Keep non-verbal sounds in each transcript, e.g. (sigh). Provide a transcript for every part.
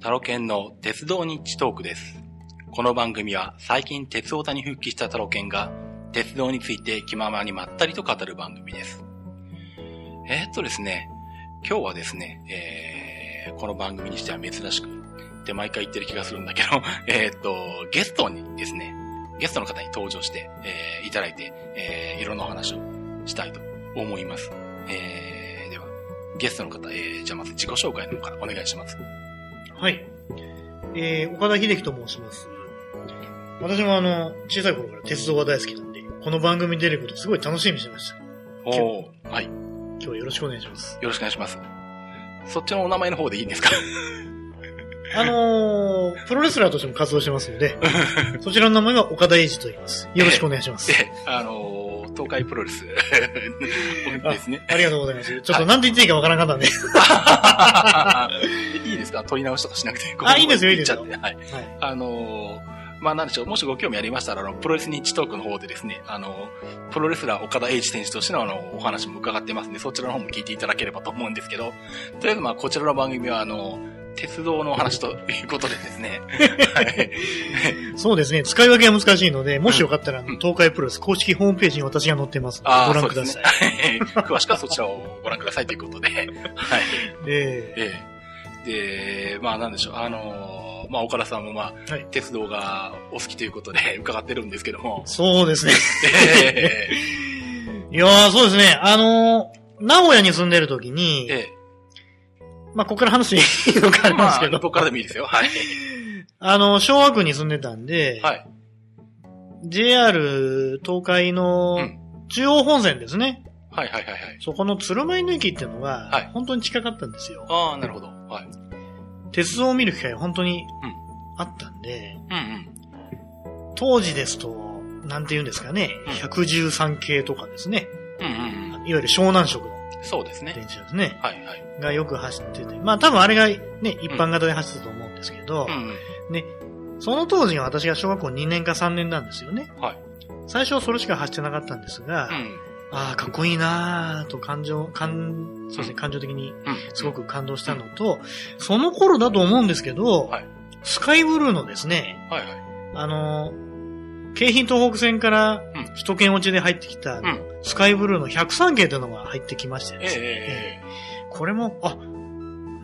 タロケンの鉄道ニッチトークです。この番組は最近鉄オタに復帰したタロケンが鉄道について気ままにまったりと語る番組です。えーっとですね、今日はですね、えー、この番組にしては珍しく、って毎回言ってる気がするんだけど、(laughs) えっと、ゲストにですね、ゲストの方に登場して、えーいただいて、えーいろんなお話をしたいと思います。えー、では、ゲストの方、えー、じゃあまず自己紹介の方からお願いします。はい。えー、岡田秀樹と申します。私もあの、小さい頃から鉄道が大好きなんで、この番組に出ることすごい楽しみにしてました。おー、はい。よ今日はよろしくお願いします。ろしくお願いします。そっちのお名前の方でいいんですか？あのー、プロレスラーとしても活動してますので、(laughs) そちらの名前は岡田英二と言います。よろしくお願いします。で、あのー、東海プロレスですね。ありがとうございます。ちょっと何て言っていいかわからなかったんで。(laughs) いいですか？取り直しとかしなくて。(laughs) あいいですよいいですよはい。はい。あのーまあなんでしょう、もしご興味ありましたら、あの、プロレスニッチトークの方でですね、あの、プロレスラー岡田英二選手としてのあの、お話も伺ってますんで、そちらの方も聞いていただければと思うんですけど、とりあえずまあこちらの番組はあの、鉄道のお話ということでですね、はい。そうですね。使い分けが難しいので、もしよかったら、東海プロレス公式ホームページに私が載ってますご覧ください。ね。詳しくはそちらをご覧くださいということで、(laughs) はい。えええ。で、まあなんでしょう、あのーまあ岡田さんもまあ、はい鉄道がお好きということで (laughs) 伺ってるんですけどもー、そうですね。え (laughs) いやー、そうですね。あのー、名古屋に住んでる時にえ、えまあ、ここから話いいのかあえまあ、りますけど、どこからでもいいですよ。はい。あの、昭和区に住んでたんで、はい。JR 東海のうん中央本線ですね。はいはいはいはい。そこの鶴舞の駅っていうのがはい、本当に近かったんですよ。ああ、なるほど。はい。鉄道を見る機会が本当にうんあったんで、うんうん。当時ですと、なんて言うんですかね、うん113系とかですね。うんうんうん。いわゆる湘南色のそうですね。電車ですね。はいはい。がよく走ってて。まあ多分あれがね、一般型で走ってたと思うんですけど、うんその当時が私が小学校2年か3年なんですよね。はい。最初はそれしか走ってなかったんですが、うん。ああ、かっこいいなぁと感情、感、そうですね、感情的にうん。すごく感動したのと、その頃だと思うんですけど、はいスカイブルーのですね、はいはい。あの、京浜東北線からうん。首都圏落ちで入ってきた、うん。スカイブルーの103系というのが入ってきましてええですね、え。えこれも、あ、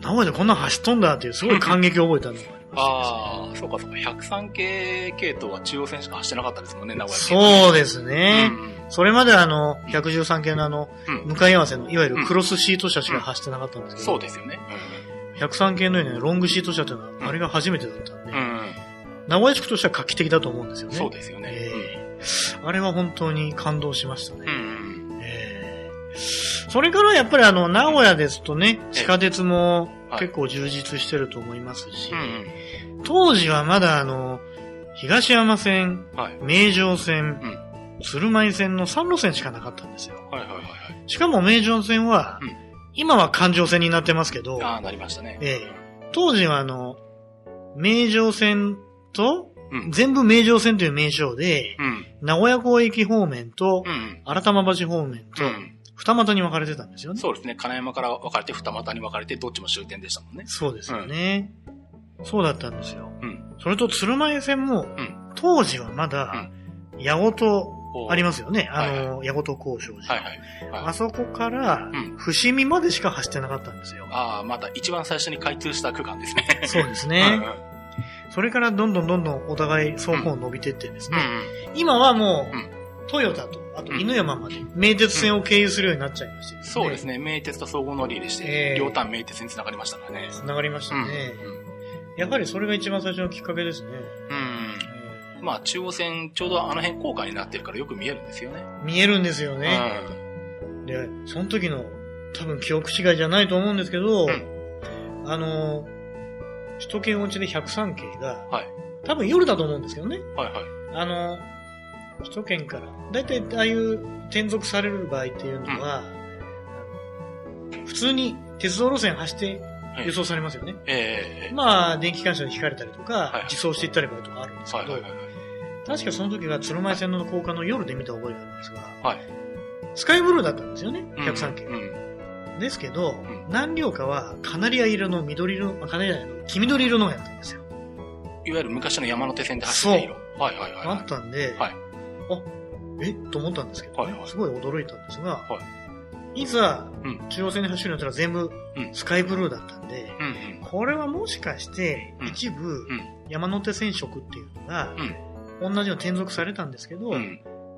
名古屋でこんなん走っとんだっていうすごい感激を覚えたのがありましてです。ねああ、そうかそうか。103系系統は中央線しか走ってなかったですもんね、名古屋そうでですね。ん。それまであの、113系のあの、うん。向かい合わせの、いわゆるクロスシート車しか走ってなかったんですけど、そうですよね。103系のようなロングシート車というのん。は、あれが初めてだったんで。名古屋地区としては画期的だと思うんですよね。そうですよね。ええあれは本当に感動しましたね。うん。うん。ええそれからやっぱりあの、名古屋ですとね、ええ地下鉄もはい結構充実してると思いますし、うん。当時はまだあの、東山線。名城線、うん鶴舞線の3路線しかなかったんですよ。はいはいはいはい。しかも名城線は、うん今は環状線になってますけど、ああ、なりましたね。ええ当時はあの、名城線と、うん。全部名城線という名称で、うん。名古屋港駅方面とう、ん。新玉橋方面とう、ん。二股に分かれてたんですよね。そうですね。金山から分かれて、二股に分かれて、どっちも終点でしたもんね。そうですよね。そうだったんですよ。うん。それと鶴舞線も、ん当時はまだ、八ごとありまますよね。あはいの、八ごと交渉寺。あそこからうん、伏見までしか走ってなかったんですよ。ああ、また一番最初に開通した区間ですね。そうですうんね。それからどんどんどんどんお互い双方伸びてってですね。ん。今はもうトヨタと、あと犬山まで、名鉄線を経由するようになっちゃいまして、そうです。ね。名鉄と総合乗り入れして、ええ両端名鉄に繋がりましたからね。繋がりましたうん。ね。やはりそれが一番最初のきっかけですね。うん。うん。まあ、中央線、ちょうどあの辺高架になってるからよく見えるんですよね。見えるんですよね。うで、その時の多分記憶違いじゃないと思うんですけど、うんあの、首都圏落ちで103系が、はい多分夜だと思うんですけどね。ん。はいはい。あの、首都圏から、だいたいああいう転属される場合っていうのは、あの普通に鉄道路線走って輸送されますよね。ええまあ、電気機関車に引かれたりとか、はい自走していったりとかあるんですけど、はいはいはいはい。確かその時は鶴舞線の高架の夜で見た覚えがあるんですが、はいスカイブルーだったんですよね、うん103系。うん。ですけど、ん。何両かはカナリア色の緑色、あカナリア色の黄緑色のがやったんですよ。いわゆる昔の山手線で走って色。はいはいはい、はあったんで、はい。あ、え？と思ったんですけど、はいはい。すごい驚いたんですが、、はい。ざ、うん。中央線で走るんだったら全部うん。スカイブルーだったんで、い。うん。これはもしかしてうん。一部うん。山手線色っていうのが、同じの転属されたんですけど。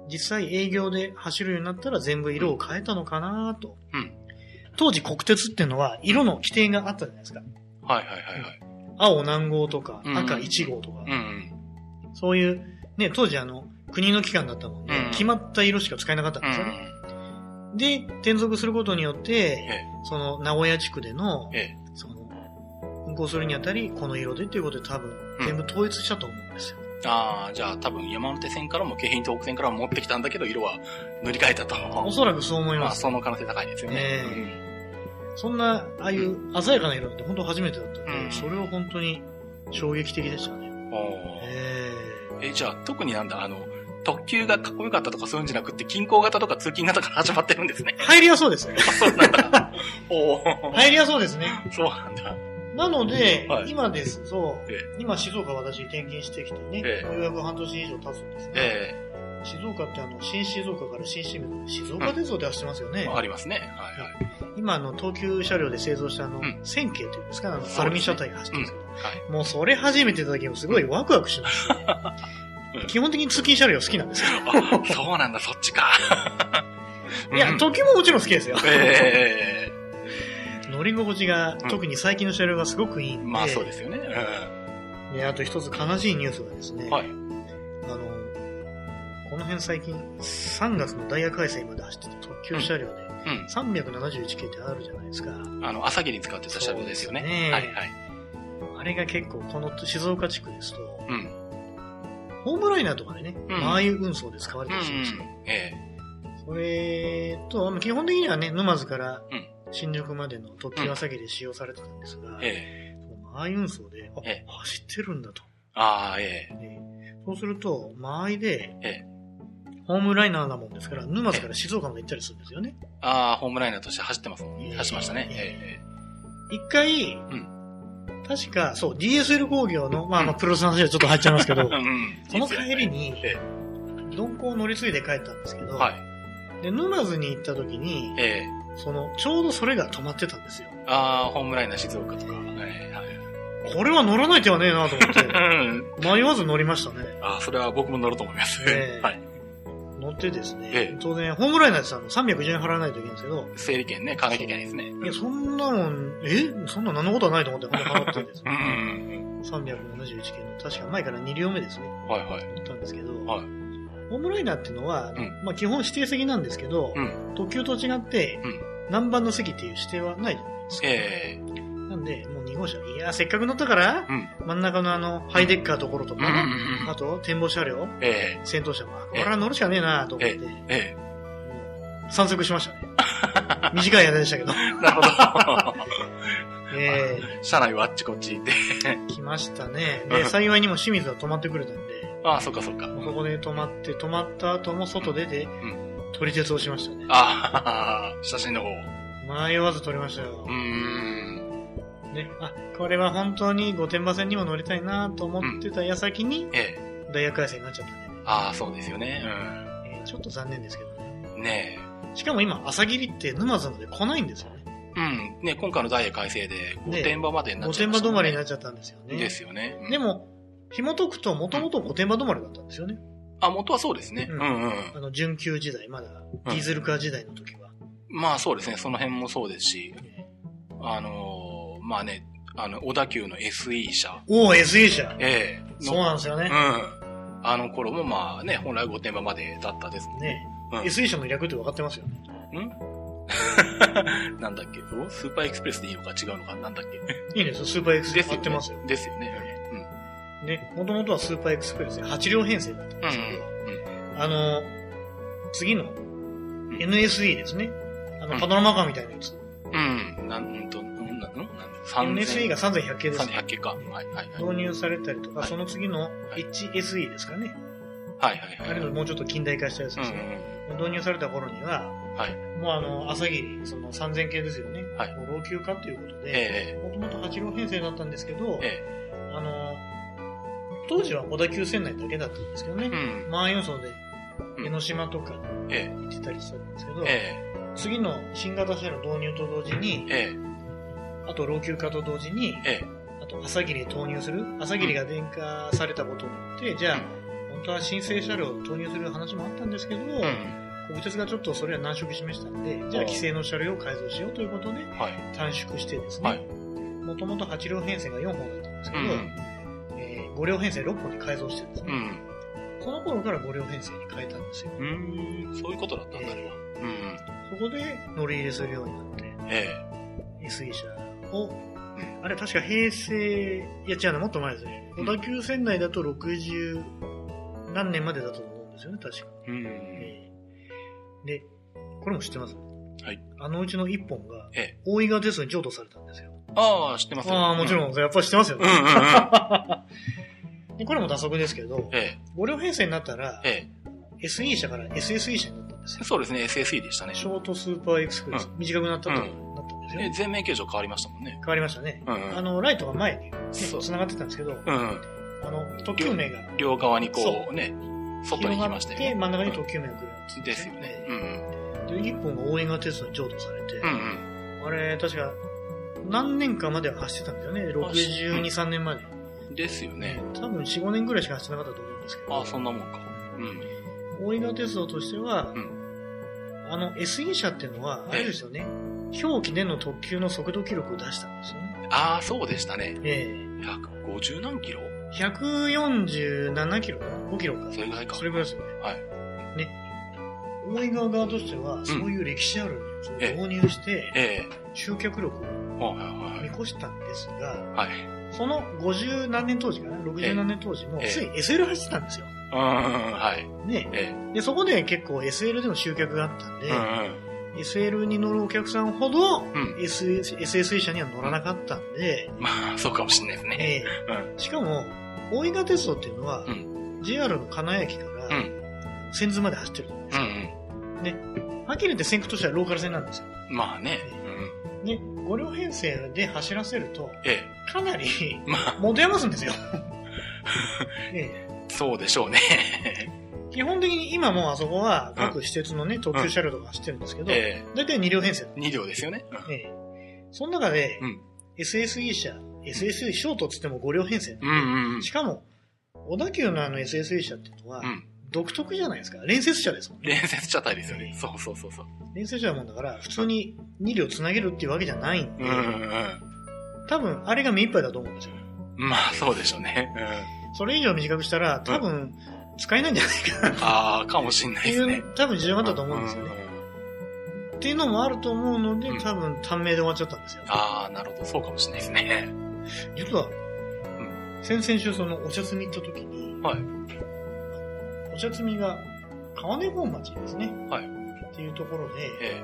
実際営業で走るようになったら全部色を変えたのかなと。うん当時国鉄っていうのは色の規定があったじゃないですか。はいはいはいはい。青何号とかうん赤1号とか、うんうん。そういう、ね、当時あの、国の機関だったもんで、うん決まった色しか使えなかったんうんですよね。で、転属することによって、えその名古屋地区での、え、えその、運行するにあたり、この色でっていうことで多分、うん全部統一したと思うんですよ。え。ああ、じゃあ多分山手線からも京浜東北線からも持ってきたんだけど、色は塗り替えたと。おそらくそう思いまあ、ます。その可能性高いですよね。ねそんな、ああいう鮮やかな色って本当初めてだったんで、うんそれは本当に衝撃的でしたね。うんおーええ、じゃあ特になんだ、あの、特急がかっこよかったとかそういうんじゃなくて、近郊型とか通勤型から始まってるんですね。ー、入りやそうですね。あ (laughs) そうなんだ。(laughs) おお、入りやそうですね。そうなんだ。なので、はい今ですと、え今静岡私転勤してきてね、ええようやく半年以上経つんですが、え静岡ってあの、新静岡から新清水、静岡鉄道で走ってますよね。えありますね。はいはい。今あの、東急車両で製造したあの、うん千景というんですか、あの、アルミ車体が走ってるんですけど、はい。もうそれ初めていた時もすごいワクワクしました、う (laughs) ん基本的に通勤車両好きなんですよ。あ、そうなんだ、そっちか。(laughs) いや、うん時ももちろん好きですよ。え乗り心地が、うん特に最近の車両がすごくいいんで、えまあそうですよね。であと一つ悲しいニュースがですね。あの、この辺最近、3月のダイヤ改正まで走ってた特急車両で、うん。371系ってあるじゃないですか。あの、朝霧に使ってた車両ですよね。ねはいはい。あれが結構、この静岡地区ですと、うん。ホームライナーとかでね、うんああいう運送で使われうんたりしますよ。えそれと、まあ基本的にはね、沼津からうん新宿までの特急朝霧で使用されてたんですが、え、ええ。ああいう運送で、あええ走ってるんだと。ああ、ええ。ねそうすると、間合いで、ええホームライナーなもんですから、沼津から静岡まで行ったりするんですよね。ああ、ホームライナーとして走ってますもんね。ええ走ってましたね。ええ一回、ん確か、そう、DSL 工業の、まあまあ、プロレスの話はちょっと入っちゃいますけどえ。(laughs) うん。その帰りにえ、鈍行を乗り継いで帰ったんですけど、はい。で、沼津に行った時に、ええ。その、ちょうどそれが止まってたんですよ。ああ、ホームライナー静岡とか。ええはい。これは乗らない手はねえなと思って、(laughs) うん。迷わず乗りましたね。ああ、それは僕も乗ると思います。ええ (laughs) はい。乗ってですね、ええ当然、ホームライナーってさ、310円払わないといけないんですけど、整理券ね、買わなきゃいけないですね。いや、そんなもん、え？そんな何のことはないと思って、ほんと払ってですうんうね、ん371件の、確か前から2両目ですね、うん。はいはい。乗ったんですけど、はいホームライナーっていうのは、うんまあ基本指定席なんですけど、うん。特急と違って、うん何番の席っていう指定はないじゃないですか。ええ。なんで、もう2号車、いや、せっかく乗ったから、うん。真ん中のあの、ハイデッカーところとか、あと、展望車両、ええ。先頭車は、こええれは乗るしかねえなと思って、え散策しましたね。(laughs) 短い間でしたけど。え。なるほど。(laughs) え (laughs) 車内はあっちこっちで。え来ましたね。で、幸いにも清水は止まってくれたんで、ああ、そっかそっか。そこで止まって、止まった後も外出て、ん撮り鉄をしましたね。ああ、写真の方。迷わず撮りましたようー。ん。ね、あ、これは本当に御殿場線にも乗りたいなと思ってた矢先に、ええ。ダイヤ改正になっちゃったんで、ああ、そうですよね。えーちょっと残念ですけどね。うん。ねしかも今、朝霧って沼津まで来ないんですよね。え。うん。ね今回のダイヤ改正で、御殿場までになっ御ちゃいましたもんね。殿場止まりになっちゃったんですよね。ですよね。うんで、も、紐解くと、もともと御殿場止まりだったんですよね。あ、元はそうですね。ううんんうん。あの、準急時代、まだ、ディーゼルカー時代の時は。まあそうですね。その辺もそうですし、あのーまあね、あの、小田急の SE 車。おお、SE 車。ええそうなんですよねう。ん。あの頃もまあね、本来御殿場までだったですね。ね、うん SE 車の略って分かってますよね。(laughs) なんだっけ？お？スーパーエクスプレスでいいのか違うのかなんだっけ？いいですよ、スーパーエクスプレス合ってますよ。ですよね。ね、もともとはスーパーエクスプレスで8両編成だったんうん。ですけど、あの、次のん NSE ですね。あの、うんパノラマカーみたいなやつ。うん。うん。なんうんと、うんなんなん NSE が3100系です。3100系か。はいはいはい。導入されたりとか、はいその次のい HSE ですかね。はいはいはい。あれのもうちょっと近代化したやつですね。導入された頃には、はい。もうあの、朝霧、その3000系ですよね。はいもう老朽化ということで、えもともと8両編成だったんですけど、えあの、当時は小田急線内だけだったんですけどねえ。う、ん。満員予想でうん江ノ島とかえ行ってたりしたんですけど、ええ次の新型車両導入と同時にえ、えあと老朽化と同時に、ええあと朝霧へ投入する、朝霧が電化されたことによって、じゃあ、本当は新生車両を投入する話もあったんですけど。国鉄がちょっとそれは難色示したんで、じゃあ規制の車両を改造しようということではい。短縮してですはいね、もともと8両編成が4本だったんですけど、うん。えー5両編成6本に改造してるんですね。うん。その頃から5両編成に変えたんですよ。うーん。そういうことだったんだ、あれは。うん。そこで乗り入れするようになって、え SE 車を、んあれ確か平成、いや違うの、もっと前ですね。うん小田急線内だと60何年までだと思うんですよね、確か。えうん。えーで、これも知ってます？はい。あのうちの1本が、ええ大井川鉄道に譲渡されたんですよ。ああ、知ってますよああ、もちろん、やっぱり知ってますよね。うんうんうん。(laughs) でこれも打足ですけど、え5両編成になったらえ、え SE 車から SSE 車になったんですえよ。そうですね、SSE でしたね。ショートスーパーエクスプレス、う短くなったと、うんなったんですよ。え全面形状変わりましたもんね。変わりましたね。うんうんあの、ライトが前に、ね、そう繋がってたんですけど、うん。あの、特急名が両側にこ、そうね、外に行きましたよ広がって、ね。真ん中に特急名が来るやつですよね。うんうん。で、1本が大江川鉄道に譲渡されて、うんうん。あれ、確か、何年かまでは走ってたんですよね。62、3年まで。ですよね。多分4、5年ぐらいしか走ってなかったと思うんですけど、ああ、そんなもんか。うん。大井川鉄道としては、うんあの SE 車っていうのは、あれですよね、表記での特急の速度記録を出したんですよね。ああ、そうでしたね。え150何キロ？え147キロかな ?5 キロか。それぐらいかそれぐらいですよね。はい。ね。大井川側としては、そういう歴史あるやつを導入して、え集客力を見越したんですが、はい。はい。その50何年当時かな ?60 何年当時も、ええつい SL 走ってたんですよ。うん、はい。ね。えで、そこで結構 SL での集客があったんで、えうん SL に乗るお客さんほど、うん。うん。SS SSE 車には乗らなかったんで、まあ、そうかもしれないですね。ええしかも、大井川鉄道っていうのは、う JR の金谷駅から、うん。千頭まで走ってるじゃないですうか。んね。はっきり言って先駆としてはローカル線なんですよ。うん。まあね。うん。ね、5両編成で走らせると、えかなりえ。まあ、持て余すんですよ。(laughs) ええそうでしょうね。(laughs) 基本的に今もあそこは各施設のね、特急車両とか走ってるんですけど、えだいたい2両編成なんえ。2両ですよね。で、ええその中で、うん SSE 車、SSE ショートっつっても5両編成なんでうんうんうんし。かも、小田急のあの SSE 車っていうのは、うん。独特じゃないですか。連接車ですもんね。連接車体ですよね。そうそうそうそう。連接車だもんだから、普通に2両つなげるっていうわけじゃないんで、うんうん多分、あれが目いっぱいだと思うんですよ。うん。まあ、そうでしょうね。うん。それ以上短くしたら、多分、使えないんじゃないかなああ、かもしんないですねいう。、多分事情があったと思うんですよね。っていうのもあると思うのでうん、多分短命で終わっちゃったんですよ。ああ、なるほど。そうかもしれないですね。実は、先々週そのお茶摘み行った時に、はい。お茶摘みが川根本町ですね。はいっていうところで、え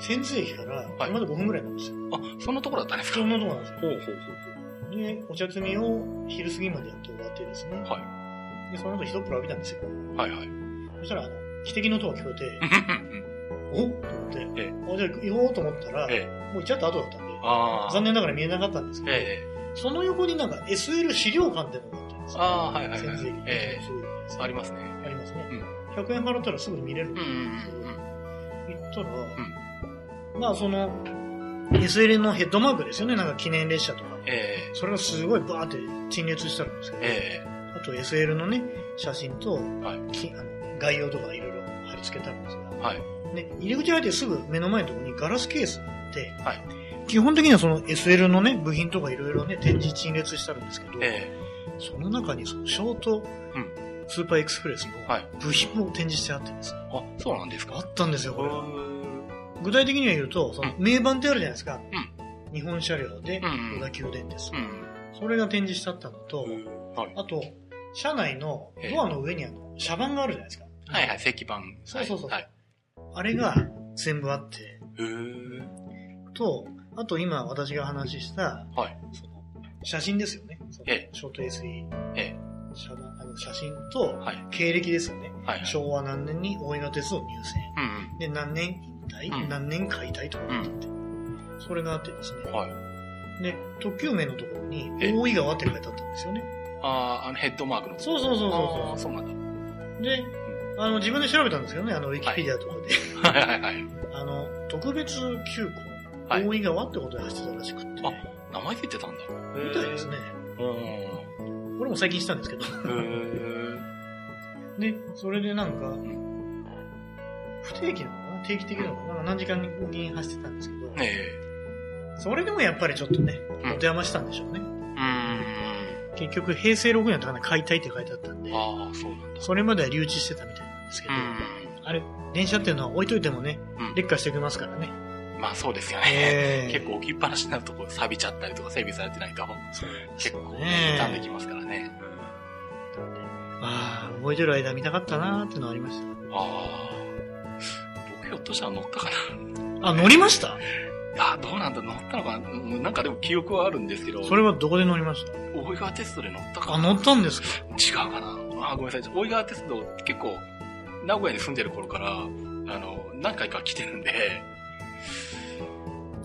千頭駅から車で5分ぐらいなんですよ。え。あ、そんなところだったんですか？そんなところなんですよ。ほうほうほで、お茶摘みを昼過ぎまでやって終わってですね。はで、その後一風呂浴びたんですよ。う。はいはい。そしたら、あの、汽笛の音が聞こえて、(laughs) おっ？と思って、えあじゃあ行こうと思ったら、ええ。もう行っちゃった後だったんで。残念ながら見えなかったんですけど、ええ。その横になんか SL 資料館っていうのがあったんですよ。ああ、はいはいはい千頭駅。ええ。すごいですねありますね。ありますね。うん。100円払ったらすぐ見れるんでうんうん行ったら、まあその、SL のヘッドマークですよね、なんか記念列車とか。ええ。それがすごいバーって陳列してあるんですけど、えあと SL のね、写真と、え。はい。きあの概要とかいろいろ貼り付けてあるんですが、はい。ね、入り口入ってすぐ目の前のところにガラスケースがあって、はい基本的にはその SL のね、部品とかいろいろね、展示陳列してあるんですけど、えその中にそのショート、うんスーパーエクスプレスのはい部品も展示してあってですね、え。あ、そうなんですか？あったんですよ、これ。う具体的には言うと、そのうん名板ってあるじゃないですか。日本車両で小田急電鉄。ん。それが展示してあったのと、はい。あと、車内のドアの上にあの、車番があるじゃないですか。はいはい、石板。そうそうそうはい。あれが全部あって。と、あと今私が話した、はい。その写真ですよね。ショート SE。ええ。写あの写真と、はい。経歴ですよね。はいはい。昭和何年に大井川鉄道入うん線。で、何年引退、うん何年解体とかなってて、それがあってですねうん。。はい。で、特急名のところにえ、大井川って書いてあったんですよね。ああ、あのヘッドマークの。そうそうそうあそあ、そうなんだ。う。で、あの、自分で調べたんですけどね、あの、ウィキペディアとかで。はいはいはい。(laughs) あの、特別急行、はい大井川ってことで走ってたらしくって、あ名前ついてたんだ。みたいですね。うん。俺も最近知ったんですけど。(laughs) で、それでなんかん、不定期なのかな？定期的なのかな？何時間に走ってたんですけど、ねえ。それでもやっぱりちょっとね、うん持て余したんでしょうね。うん。結局、平成6年だったかな、解体って書いてあったんで、ああ、そうなんだ。それまでは留置してたみたいなんですけど、うあれ、電車っていうのは置いといてもね、ん。うん。劣化してきますからね。まあそうですよええね。結構置きっぱなしになるとこう錆びちゃったりとか整備されてないと結構ね傷んできますからね。ああ、覚えてる間見たかったなーってのはありましああ。僕ひょっとしたら乗ったかな。た。あ、乗りました？いや、どうなんだ、乗ったのかな？うんなんかでも記憶はあるんですけど、それはどこで乗りました？大井川鉄道で乗ったかあ、な乗ったんですか？違うかな？あ、ごめんなさい。大井川鉄道結構、名古屋に住んでる頃から、あの、何回か来てるんで、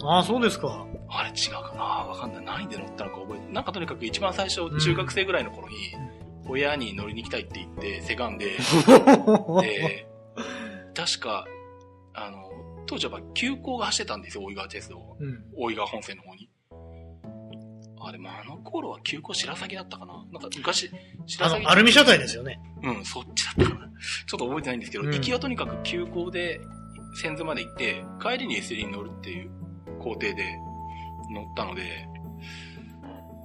ああ、そうですか。あれ違うかな？わかんない。何で乗ったのか覚えてなんかとにかく一番最初、中学生ぐらいの頃に、親に乗りに行きたいって言って、せがんで、(laughs) で、確か、あの、当時は急行が走ってたんですよ、大井川鉄道。うん。大井川本線の方に。あ、でもあの頃は急行白崎だったかななんか昔、白崎。あの、アルミ車体ですよね。うん、そっちだったかな。ちょっと覚えてないんですけど、うん行きはとにかく急行で線図まで行って、帰りに SL に乗るっていう工程で乗ったので、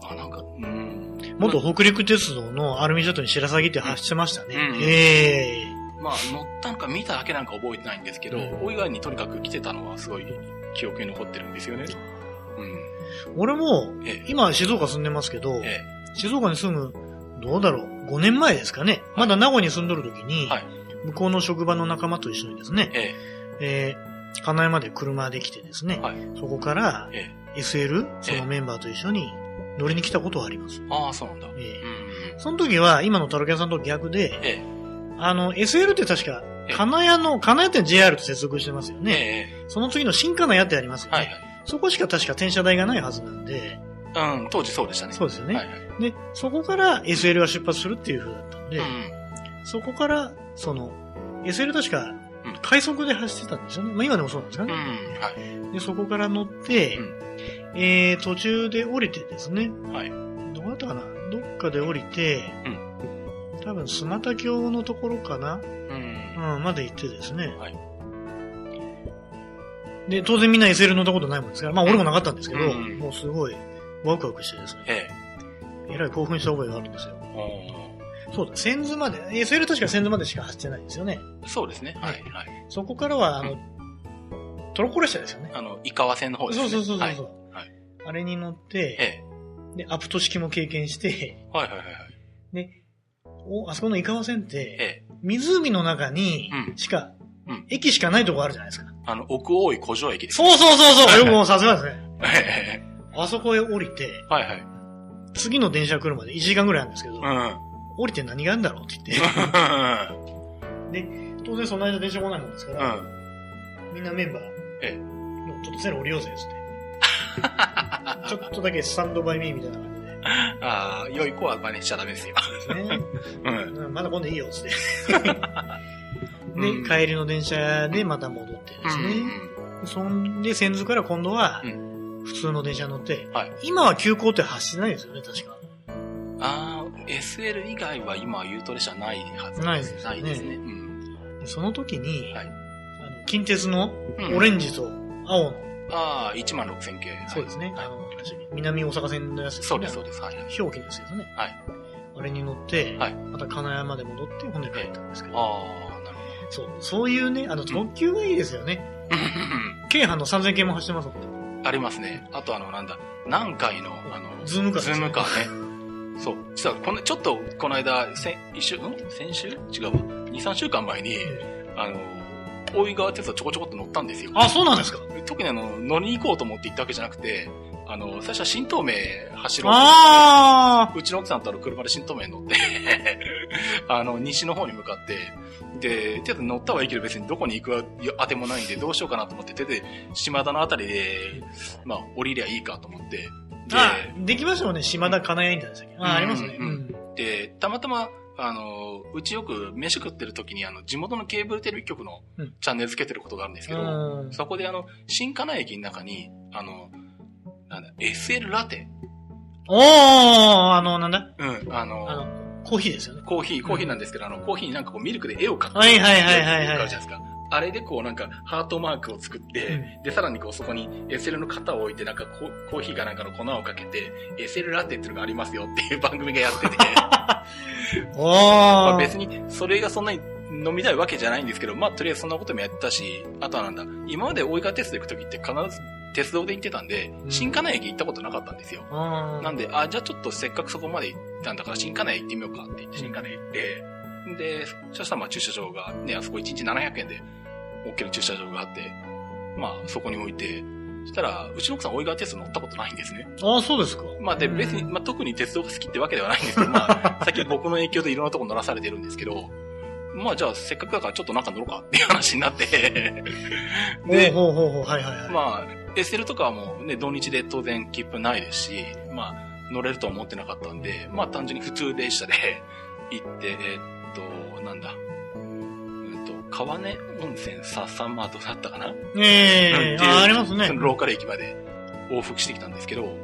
あ、なんか、うん。元北陸鉄道のアルミ車体に白鷺って走ってましたね。うんええまあ乗ったのか見ただけなんか覚えてないんですけど、うん大井川にとにかく来てたのはすごい記憶に残ってるんですよね。うん。俺も、ええ、今静岡住んでますけど、え静岡に住む、どうだろう、5年前ですかね。まだ名古屋に住んどる時に、はい向こうの職場の仲間と一緒にですねえ、、ええー、金山で車で来てですね、はいそこからえ、え SL、そのメンバーと一緒に乗りに来たことはあります。え。ああ、そうなんだ。うん。ええその時は、今のタロケンさんと逆で、ええ。あの、SL って確かええ、金谷の、金谷って JR と接続してますよえね。え。その次の新金谷ってありますよね。はいはい。そこしか確か転車台がないはずなんで、うん、当時そうでしたね。そうですよね。はいはい。で、そこから SL が出発するっていう風だったんで、うん。そこから、その、SL 確かうん、快速で走ってたんですよね。まあ今でもそうなんですかね。うん、はい。で、そこから乗って、うんえー、途中で降りてですね、はい。どこだったかなどっかで降りて、多分、スマタ橋のところかなうん。うん、まで行ってですね。はいで、当然みんな SL 乗ったことないもんですから、まあ俺もなかったんですけど、うんもうすごいワクワクしてですね、ええ。えらい興奮した覚えがあるんですよ。おそうだ、千頭まで、SL 確か千頭までしか走ってないんですよね。ーそうですね。はい、はい。そこからは、あの、うトロッコ列車ですよね。あの、井川線の方ですね。そうそうそうそう。はい。はいあれに乗って、えで、アプト式も経験して、え。はいはいはいはい。で、お、あそこの井川線って、ええ。湖の中にうんしか、うん駅しかないとこあるじゃないですか。あの、奥大井古城駅です。そうそうそうそう、はいよくもうさすがですね。(laughs) ええ。あそこへ降りて、はいはい。次の電車来るまで1時間ぐらいあるんですけど、うん。降りて何があるんだろうって言って。(laughs) で、当然その間電車来ないもんですから、うん。みんなメンバー、ええちょっと線路降りようぜ、つって。ちょっとだけスタンドバイミーみたいな感じで。(laughs) ああ、良い子は真似しちゃダメですよ。ね、うん。うんまだ今度いいよ、つって。(laughs) うんで、帰りの電車でまた戻ってですね。そんで、千頭から今度はう、普通の電車乗って、はい今は急行って走ってないですよね、確か。ああ、SL 以外は今はユートレ車ないはずないですねないですね。うん。でその時に、はいあの近鉄のうんオレンジと青の、ああ、1万6000系。そうですね、はいあの、南大阪線のやつですね。そうです、そうです。はい。表記ですよね。はい。あれに乗って、はいまた金谷まで戻って、ほんで帰ったんですけど、ああ、なるそう、そういうね、あの、特急がいいですよね。ほど。京阪の3000系も走ってますもんね。ありますね。あとあの、なんだ、南海の、あの、ズームカーねズームカーね。そう。実は、この、ちょっと、この間、先、一週、ん？先週？違うわ。2、3週間前に、あの、大井川鉄道ちょこちょこっと乗ったんですよ。あ、そうなんですか特にあの、乗りに行こうと思って行ったわけじゃなくて、あの、最初は新東名走ろうとあうちの奥さんとあの車で新東名に乗って。(laughs) あの、西の方に向かって、で、とりあえず乗ったはいいけど別にどこに行くあてもないんでどうしようかなと思って、手で島田のあたりで、まあ、降りりゃいいかと思って、ーあ、できましたもんね。島田金谷インターでしたっけ？あ、ありますね。うん。うん。で、たまたま、あの、うちよく飯食ってる時に、あの、地元のケーブルテレビ局のうん。チャンネルつけてることがあるんですけど、うん。そこであの、新金井駅の中に、あの、なんだ、SL ラテ。おー、あの、なんだ？うん、あの、あの、コーヒーですよね。コーヒー、コーヒーなんですけど、あの、コーヒーになんかこうミルクで絵を描く。はいはいはいはいはい絵を描くじゃないですか。あれでこうなんかハートマークを作って、うんで、さらにこうそこに SL の型を置いてなんかココーヒーかなんかの粉をかけて、SL ラテっていうのがありますよっていう番組がやってて、(laughs) おー。まあ別にそれがそんなに飲みたいわけじゃないんですけど、まあとりあえずそんなこともやったし、あとはなんだ、今まで大井川テスト行くときって必ず鉄道で行ってたんで、うん新金井駅行ったことなかったんですよ。なんで、あ、じゃあちょっとせっかくそこまで行ったんだから新金井行ってみようかって言って新金井行って、で、そしたらまあ駐車場がね、あそこ1日700円で置ける駐車場があって、まあそこに置いて、そしたら、うちの奥さん大井川鉄道乗ったことないんですね。あー、そうですか。まあで、うん別に、まあ特に鉄道が好きってわけではないんですけど、まあ、さっき僕の影響でいろんなとこ乗らされてるんですけど、まあじゃあせっかくだからちょっとなんか乗ろうかっていう話になって、(laughs) で、ほうほうほう、はいはいはい。まあ、SL とかはもうね、土日で当然切符ないですし、まあ、乗れるとは思ってなかったんで、まあ単純に普通列車で (laughs) 行って、えーっと、なんだ、うんと、川根温泉笹窓だったかな？ええっていうあ、ありますね。ローカル駅まで往復してきたんですけど、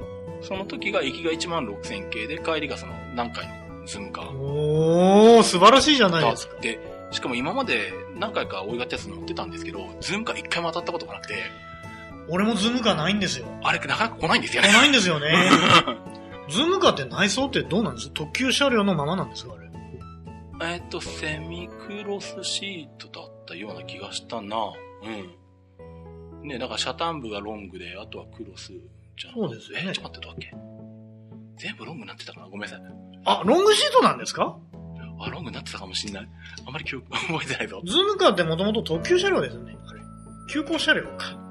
その時が行きが1万6000系で、帰りがその何回のズームカーおー、素晴らしいじゃないだですか。っ。て、しかも今まで何回か大井川鉄道乗ってたんですけど、ズームカー1回も当たったことがなくて、俺もズームカーないんですよ。あれなかなか来ないんですよね。ないんですよね。(laughs) ズームカーって内装ってどうなんです？特急車両のままなんですかあれ？えっと、セミクロスシートだったような気がしたな。うん。ね、だからシャタン部がロングで、あとはクロスじゃん。そうですよねえ、ちょっと待って、どうだっけ？全部ロングになってたかな？ごめんなさい。あ、ロングシートなんですか？あ、ロングになってたかもしんない。あんまり記憶覚えてないぞ。ズームカーってもともと特急車両ですよね。あれ。急行車両か。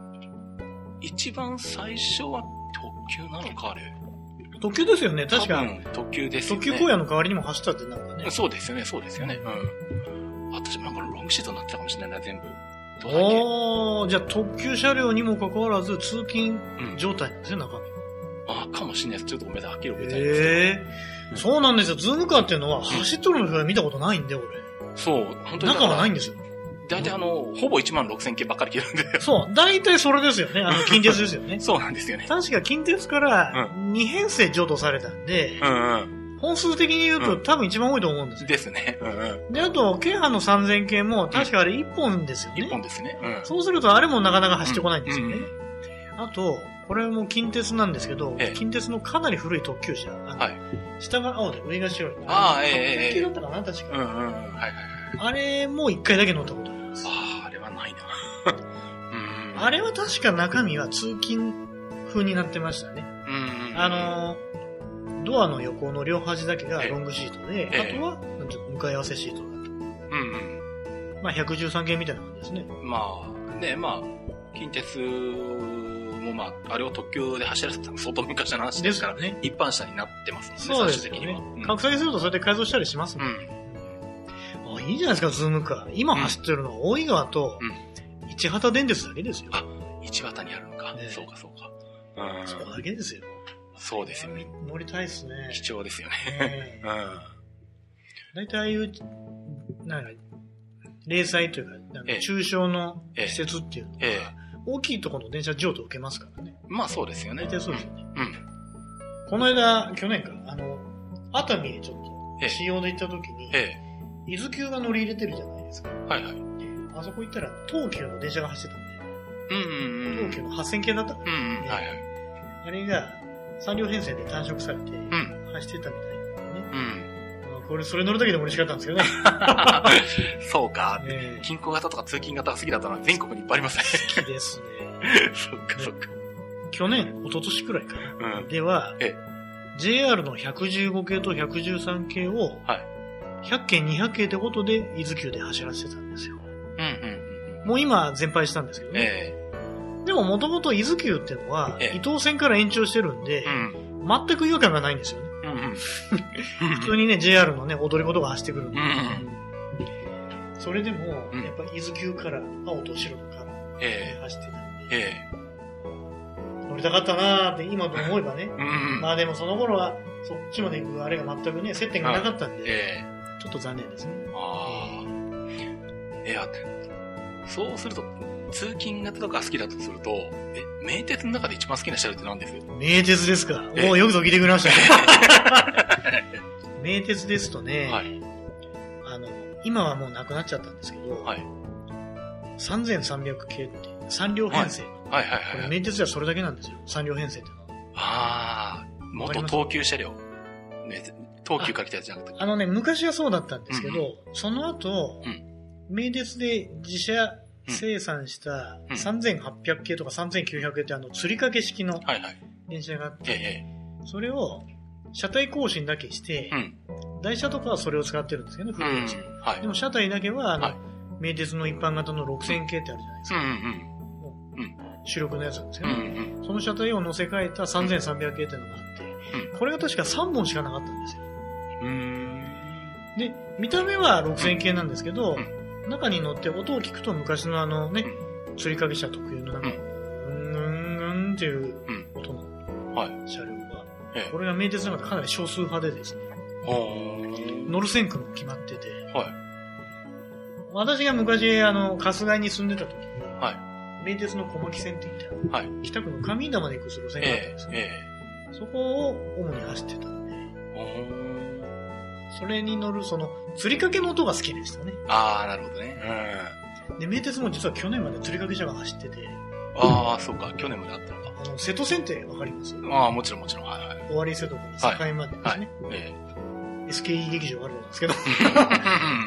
一番最初は特急なのか、あれ？特急ですよね。確か、特急ですよね。特急荒野の代わりにも走ったってなんかね。そうですよね、そうですよね。うん。私もなんかロングシートになってたかもしれないな、全部。どうだっけおー、じゃあ特急車両にもかかわらず通勤うん。状態なんですね、中身。あ、かもしれないです。ちょっとごめんなさい、はっきり覚えてないんです。ええそうなんですよ。ズームカーっていうのは走っとるの見たことないんで、俺。そう、本当に。中はないんですよ。大体あの、ほぼ1万6千件ばっかり切るんで。そう。大体それですよね。あの、近鉄ですよね。(laughs) そうなんですよね。確か近鉄から2編成譲渡されたんで、うんうん。本数的に言うとうん多分一番多いと思うんですよ。ですね。うんうん。で、あと、京阪の3000系も確かあれ1本ですよね。一本ですね。うん。そうするとあれもなかなか走ってこないんですよね。うんあと、これも近鉄なんですけど、ええ近鉄のかなり古い特急車。はい。下が青で上が白い。ああええええ特急だったかな、確か。うん。はい。あれも1回だけ乗ったことあれは確か中身は通勤風になってましたね。うんうん。あ、のー、ドアの横の両端だけがええロングシートで、ええあとは、なんていうの向かい合わせシートだと。うんまあ、113系みたいな感じですね。うん。まあ、ね、まあ、近鉄もまあ、あれを特急で走らせたの相当昔の話ですから、ね。一般車になってますもんね、そうですよ最終的には。ね。格下げするとそれで改造したりしますもん。うん。あいいじゃないですか、ズームカー。今走ってるのは大井川とうん、市畑電鉄だけですよ。あ市畑にあるのか。ねそうか、そうか。うん。そこだけですよ。そうですよね。乗りたいっすね。貴重ですよね。ええうん。大体ああいう、なんか、零細というか、なんかええ中小の施設っていうのは、ええ大きいところの電車譲渡を受けますからね。まあそうですよね。大体そうですよね。うん。この間、去年か、あの、熱海へちょっと、ええ仕様で行った時に、え伊豆急が乗り入れてるじゃないですか。え。はいはい。あそこ行ったら、東急の電車が走ってたんで、うんうんうん。東急の8000系だったかうんうん。はいはい。あれが、3両編成で短縮されて、ん走ってたみたいなんでね。うん。まあこれ、それ乗るだけでも嬉しかったんですけどね。(laughs) そうか。ええ近郊型とか通勤型が好きだったのは全国にいっぱいありますね。好きですね。(laughs) そっかそっか。去年、一昨年くらいかな。うん。ではえ、JR の115系と113系を、はい100系、200系ってことで、伊豆急で走らせてたんですよ。うんうん。もう今、全廃したんですけどね。えでももともと伊豆急っていうのは、ええ伊東線から延長してるんで、うん。全く違和感がないんですよね。うんうん。(laughs) 普通にね、JR のね、踊り子とか走ってくるんで。うんうんそれでも、うんやっぱ伊豆急から青と白のカラー走ってたんで、ええ乗りたかったなーって今と思えばね。えうんうん。まあでもその頃は、そっちまで行くあれが全くね、接点がなかったんで、ええちょっと残念ですね。ああ。いや、そうすると、通勤型とか好きだとすると、え、名鉄の中で一番好きな車両って何です？名鉄ですか。ええおおよくぞ聞いてくれましたね。(laughs) 名鉄ですとね、はい。あの、今はもうなくなっちゃったんですけど、はい。3300系って、3両編成。はいはいこれはい。名鉄ではそれだけなんですよ。3両編成ってのは。ああ、元東急車両。ね、東急から来たやつじゃなくて。あのね、昔はそうだったんですけど、うんその後、うん名鉄で自社生産したうん3800系とか3900系ってあの、吊り掛け式の。電車があって、ええそれを車体更新だけして。台車とかはそれを使ってるんですけどね、う古いやつ。でも車体だけは、あの、はい名鉄の一般型の6000系ってあるじゃないですうんか。うん主力のやつなんですけど。その車体を乗せ替えた3300系っていうのがあって、これが確か3本しかなかったんですよ。で、見た目は6000系なんですけど、う中に乗って音を聞くと昔のあのね、吊り掛け車特有のなんか、ううんん、うん、うんっていううん音のはい。車両が、ええこれが名鉄の中でかなり少数派でですね。乗る線区も決まってて、はい。私が昔、あの、春日井に住んでた時に、はい。名鉄の小牧線って言って、はい。北区の上田まで行く路線があったんえですよ、ええそこを主に走ってたんで。それに乗る、その、吊り掛けの音が好きでしたね。ああ、なるほどね。うん。で、名鉄も実は去年まで吊り掛け車が走ってて、ああ、そうか。去年まであったのか。あの、瀬戸線ってわかります？ああ、もちろんもちろん。はいはい。終わり瀬戸から境までですはいね。。え SKE 劇場があるんですけど、え。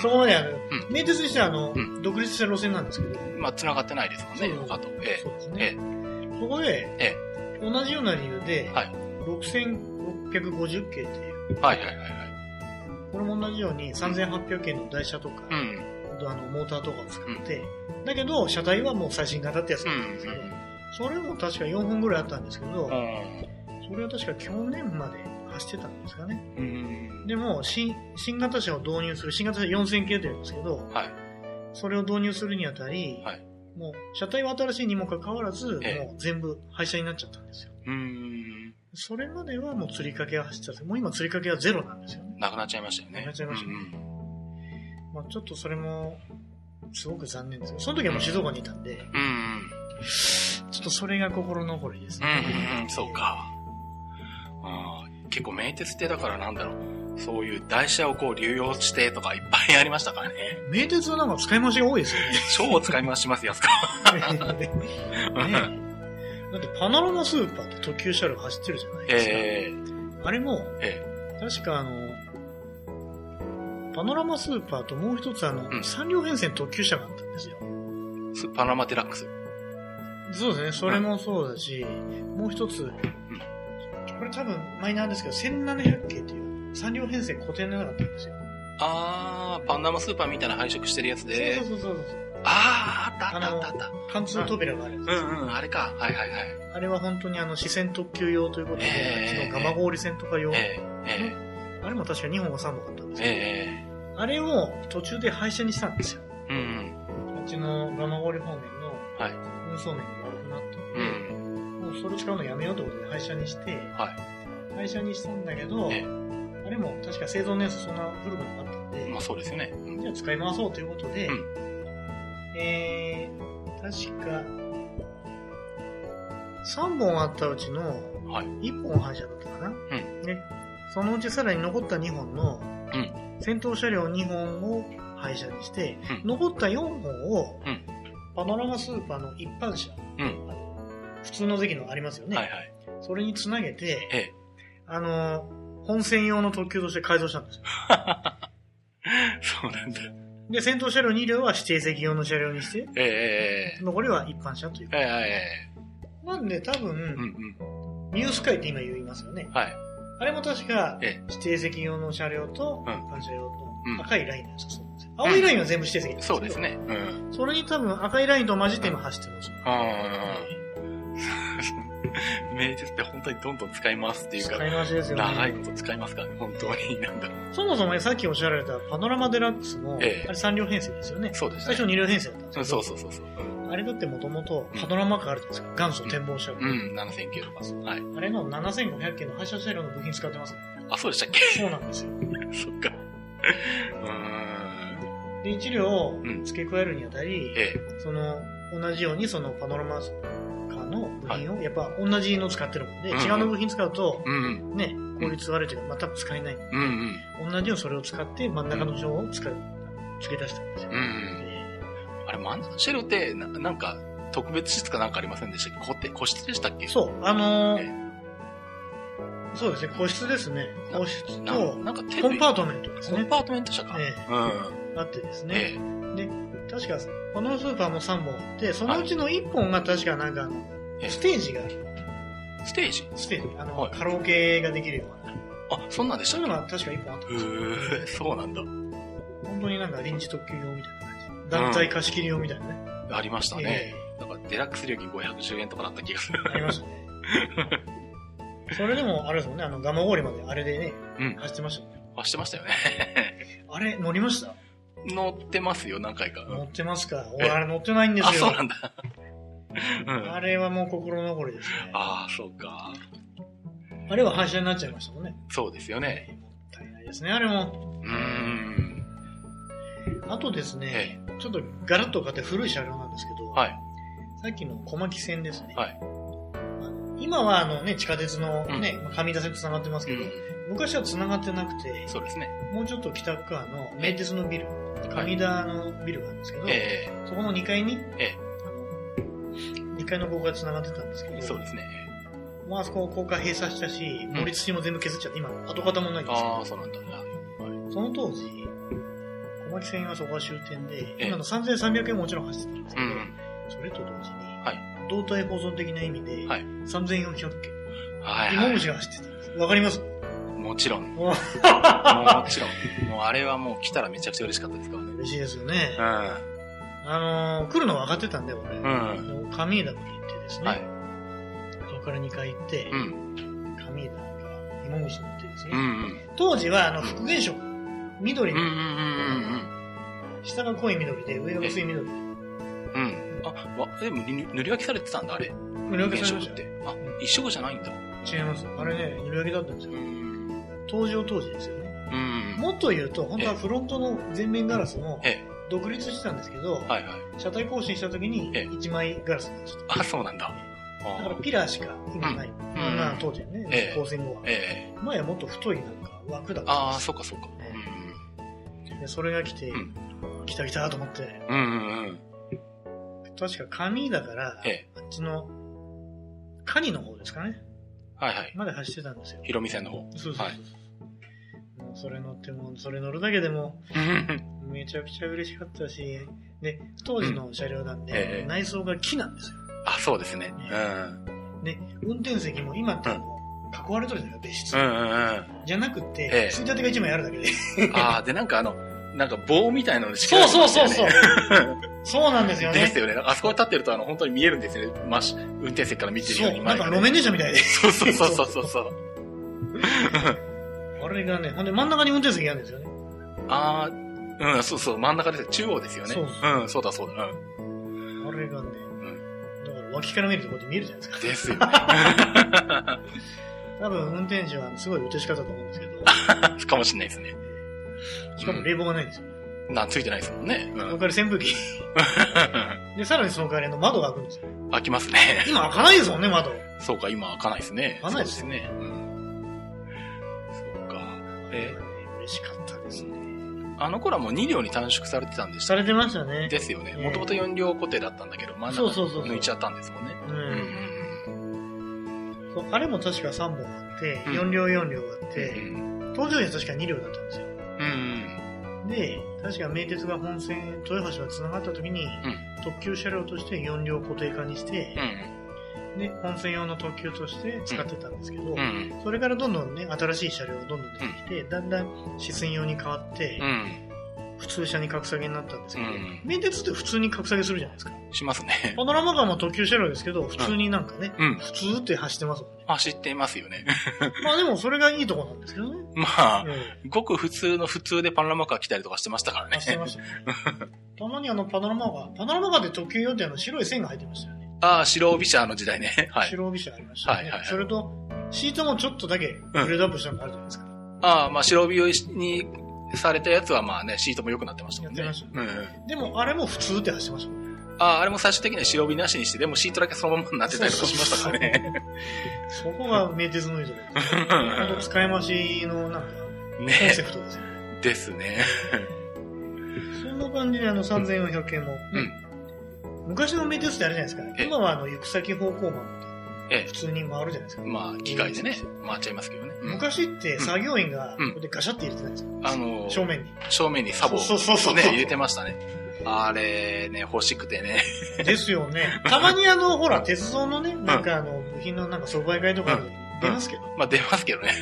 そこまであの、ん名鉄にしてはあの、う独立した路線なんですけど、まあ、繋がってないですもんね、そう他と。えそうですえ。ね。えそこで、え。同じような理由で、はい6650系っていう、え。はいはいはいはい。これも同じように3800系の台車とか、うん。あの、モーターとかを使って、だけど、車体はもう最新型ってやつうなんですけど、ん。それも確か4本ぐらいあったんですけど、うん。それは確か去年まで走ってたんですかね。うん。でも、新、新型車を導入する、新型車4000系というんですけど、はい。それを導入するにあたり、はいもう、車体は新しいにもかかわらず、ええもう全部廃車になっちゃったんですよ。うん。それまではもう釣り掛けが走ってたんですけどもう今釣り掛けはゼロなんですよね。なくなっちゃいましたよね。なくなっちゃいましたねうんまあちょっとそれも、すごく残念ですその時はもう静岡にいたんで、うん。うん。ちょっとそれが心残りですうね。ん。うん。そうか。あー結構名鉄ってだからなんだろう。そういう台車をこう流用してとかいっぱいありましたからね。名鉄はなんか使い回しが多いですよ超使い回しますよ、安川。(laughs) ね。ねだってパノラマスーパーって特急車両走ってるじゃないですか。えあれも、え確かあの、パノラマスーパーともう一つあの、ん3両編成の特急車があったんですよ。パナマデラックス。そうですね、それもそうだし、もう一つ、これ多分マイナーですけど、1700系っていう3両編成固定のなかったんですよ。あー、パンダマスーパーみたいな配色してるやつでそう。そうそうそう。あー、あったあったあったあった。貫通扉があるやつうです、んうん、あれか。はいはいはい。あれは本当にあの、視線特急用ということで、ええあっちの蒲郡線とか用、ええあれも確か2本が3本あったんですええけど、えあれを途中で廃車にしたんですよ。えうんあっちの蒲郡方面のはい運送面が悪くなったのうで、ん。もうそれ使うのやめようということで廃車にして、はい。廃車にしたんだけど、えあれも確か製造年数そんな古くなかったんで、まあそうですよね。うんじゃあ使い回そうということで、うんえー、確か、3本あったうちのはい。1本廃車だったかな？んで、そのうちさらに残った2本の、うん先頭車両2本を廃車にして、うん残った4本を、うんパノラマスーパーの一般車、うん。普通の席のありますよね。はいはい。それにつなげて、ええ。あの、本線用の特急として改造したんですよ。(laughs) そうなんだ。で、先頭車両2両は指定席用の車両にして、ええええ残りは一般車というええ。えええなんで多分、えうんニュースカイって今言いますよねうん。。はい。あれも確か、え指定席用の車両とうん一般車両うんと赤いラインなんですよ。青いラインは全部指定席なんそうです。ね。うん。それに多分赤いラインと混じって今走ってます。あ (laughs) 名鉄って本当にどんどん使いますっていうか使、い回しですよね。長いこと使いますからね、本当に。なんだろう。そもそもねさっきおっしゃられたパノラマデラックスも、ええあれ3両編成ですよね。そうですね。最初2両編成だったんですけど、そうそうそうそう。あれだってもともとパノラマカーあるじゃないですか？元祖展望車両。うん、7000系とか。はい。あれの7500系の発車車両の部品使ってますよあ、そうでしたっけ？そうなんですよ。(laughs) そっか。うーん。で、1両うん付け加えるにあたり、えその、同じようにそのパノラマの部品を、やっぱ同じの使ってるもんで、うん違うの部品使うとね、効率悪いというか、まあ多分使えない。うん。うん同じようにそれを使って真ん中の章を使う、付け出したんですよ。あれ、真ん中のシェルって、ななんか、特別室かなんかありませんでしたっけ？個って個室でしたっけ？そう、あのーえそうですね、個室ですね。個室なと、なんかコンパートメントですね。コンパートメント車か。えうん。あってですえね。え。で、確か、このスーパーも3本あって、そのうちの1本が確かなんかあの、ええステージが、ステージ？ステージ、あの、はいカラオケができるような。あ、そんなんでした？っそういうのが確か1本あったんけですよ。へえ、(laughs) そうなんだ。本当になんか臨時特急用みたいな感じ。団体貸し切り用みたいなね。ありましたねえ。なんか、デラックス料金510円とかだった気がする。ありましたね。それでも、あれですもんね、あの、ガマゴーリまであれでね、うん。走ってましたもんね。あ、してましたよね。(laughs) あれ、乗りました？乗ってますよ、何回か。乗ってますか？え俺、あれ乗ってないんですあ、よ。そうなんだ。うん。あれはもう心残りですね。ああ、そうか。あれは廃車になっちゃいましたもんね。そうですよね。もったいないですね、あれも。うーん。あとですえね、ちょっとガラッと変わって古い車両なんですけど、はい。さっきの小牧線ですね。はい今はあのね、地下鉄のね、まあ上田線と繋がってますけど、うん。昔は繋がってなくて、そうですね。もうちょっと北側の名鉄のビル、上田のビルがあるんですけど、えそこの2階に、えあの2階の高架が繋がってたんですけど、えそうですね。もうあそこ高架閉鎖したし、ん乗り土も全部削っちゃって、今、跡形もないんですけどああ、そうなんだ。はい。その当時、小牧線はそこが終点で、ええ今の3300円ももちろん走ってたんですけど、うん。それと同時に、はい動体保存的な意味で、はい3400件、はい、は芋虫が走ってたんです。わかります？い。もちろん。(laughs) もちろん。もうあれはもう来たらめちゃくちゃ嬉しかったですからね。嬉しいですよね。うあのー来るの分かってたんで、俺。ん。うん。上枝まで行ってですね、はい。そこから2回行って、うん。上枝から芋虫乗ってですね、うんうん。当時はあの復元色、緑の、うんうんうん下が濃い緑で、上が薄い緑で、うんうん。うん。あ、わ、でも塗塗り分けされてたんだ、あれ。塗り分けされましってた。あ、一色じゃないんだ。違います。あれね、塗り分けだったんですよ。うん。登場当時ですよね。うん。もっと言うと、本当はフロントの全面ガラスもえ独立してたんですけど、え。はいはい。車体更新した時にええ1枚ガラスになっちゃった。あ、そうなんだ。あだからピラーしか今ない。んまあまあ当時はね、ええ高専後は。ええ。前はもっと太いなんか枠だったああ、んですそうかそうか。でそれが来て、うん来た来たと思って、うん。うんうんうん。確か紙だから、ええ。あっちの、カニの方ですかね。はいはい。まで走ってたんですよ。ヒロミ線の方。そうそうそう。はいそれ乗っても、それ乗るだけでも、うんめちゃくちゃ嬉しかったし、で、当時の車両なんで、ええ内装が木なんですよ。あ、そうですね。うん。で、運転席も今ってあの、囲われてるじゃないですか、別室。うんうんうん。じゃなくて、ええついたてが1枚あるだけで。ああ、で、なんかあの、なんか棒みたいなのでそうそうそうそうう。。(laughs) そうなんですよね。ですよね。あそこに立ってると、あの、本当に見えるんですよね。まし、運転席から見てるそう、ように。なんか路面電車みたいで。そうそうそうそうそうそう。あれがね、ほんで真ん中に運転席があるんですよね。ああ、うん、そうそう、真ん中です。中央ですよね。そううん、そうだそうだ。うん。あれがね、だから脇から見るとこうやって見えるじゃないですか。ですよね。(laughs) (laughs) 多分運転手はすごい落し方だと思うんですけど、(laughs) かもしれないですね。しかも冷房がないんですよ。な、ついてないですもんね。うそのん。代わり扇風機。で、さらにその代わりあの窓が開くんですよ。開きますね。今開かないですもんね、窓。そうか、今開かないですね。開かないですね。うん。え嬉しかったですね。あの頃はもう2両に短縮されてたんでしたされてましたね。ですよね。ええもともと4両固定だったんだけど、真ん中抜いちゃったんですもんね。あれも確か3本あって、うん4両4両あっうんて、うん。搭乗員は確か2両だったんですよ。うん。で、確か名鉄が本線、豊橋が繋がった時に、特急車両として4両固定化にしてう、ん。で、本線用の特急として使ってたんですけど、うん。うん。それからどんどんね、新しい車両がどんどん出てきて、だんだん支線用に変わってう、ん。普通車に格下げになったんですけど、うん名鉄って普通に格下げするじゃないですか。しますね。パノラマカーも特急車両ですけど、普通になんかね、うん。普通って走ってますもんね。まあ知ってますよね。(laughs) まあでもそれがいいとこなんですけどね。まあ、ええごく普通の普通でパノラマカー来たりとかしてましたからね。走ってましたね。たまにあのパノラマカー、パノラマカーで特急用ってあの白い線が入ってましたよね。ああ、白帯車の時代ね。(laughs) はい。白帯車ありましたよね。はいはいはいそれと、シートもちょっとだけグレードアップしたのがあるじゃないですか。ああ、まあ白帯にされたやつはまあね、シートも良くなってましたもんね。やってましたうんうん。でもあれも普通って走ってましたもんね。ああ、あれも最終的には白帯なしにして、でもシートだけそのままになってたりとかしましたからね。(laughs) そこが名鉄のいいところです使い回しのなんか、(laughs) コンねセプトですよね。ですね。そんな感じであの3400系も、うん。昔の名鉄ってあれじゃないですか。え？今はあの行く先方向盤え普通に回るじゃないですか。え。まあ、機械でね、回っちゃいますけどね。うん昔って作業員が、こうんうやってガシャって入れてないですか、あの、正面に。正面にサボをそうそうそうね、入れてましたね。あれね、欲しくてね。ですよね。たまにあの、ほら、鉄道のね、なんかあの、部品のなんか即売会とか出ますけど。まあ出ますけどね。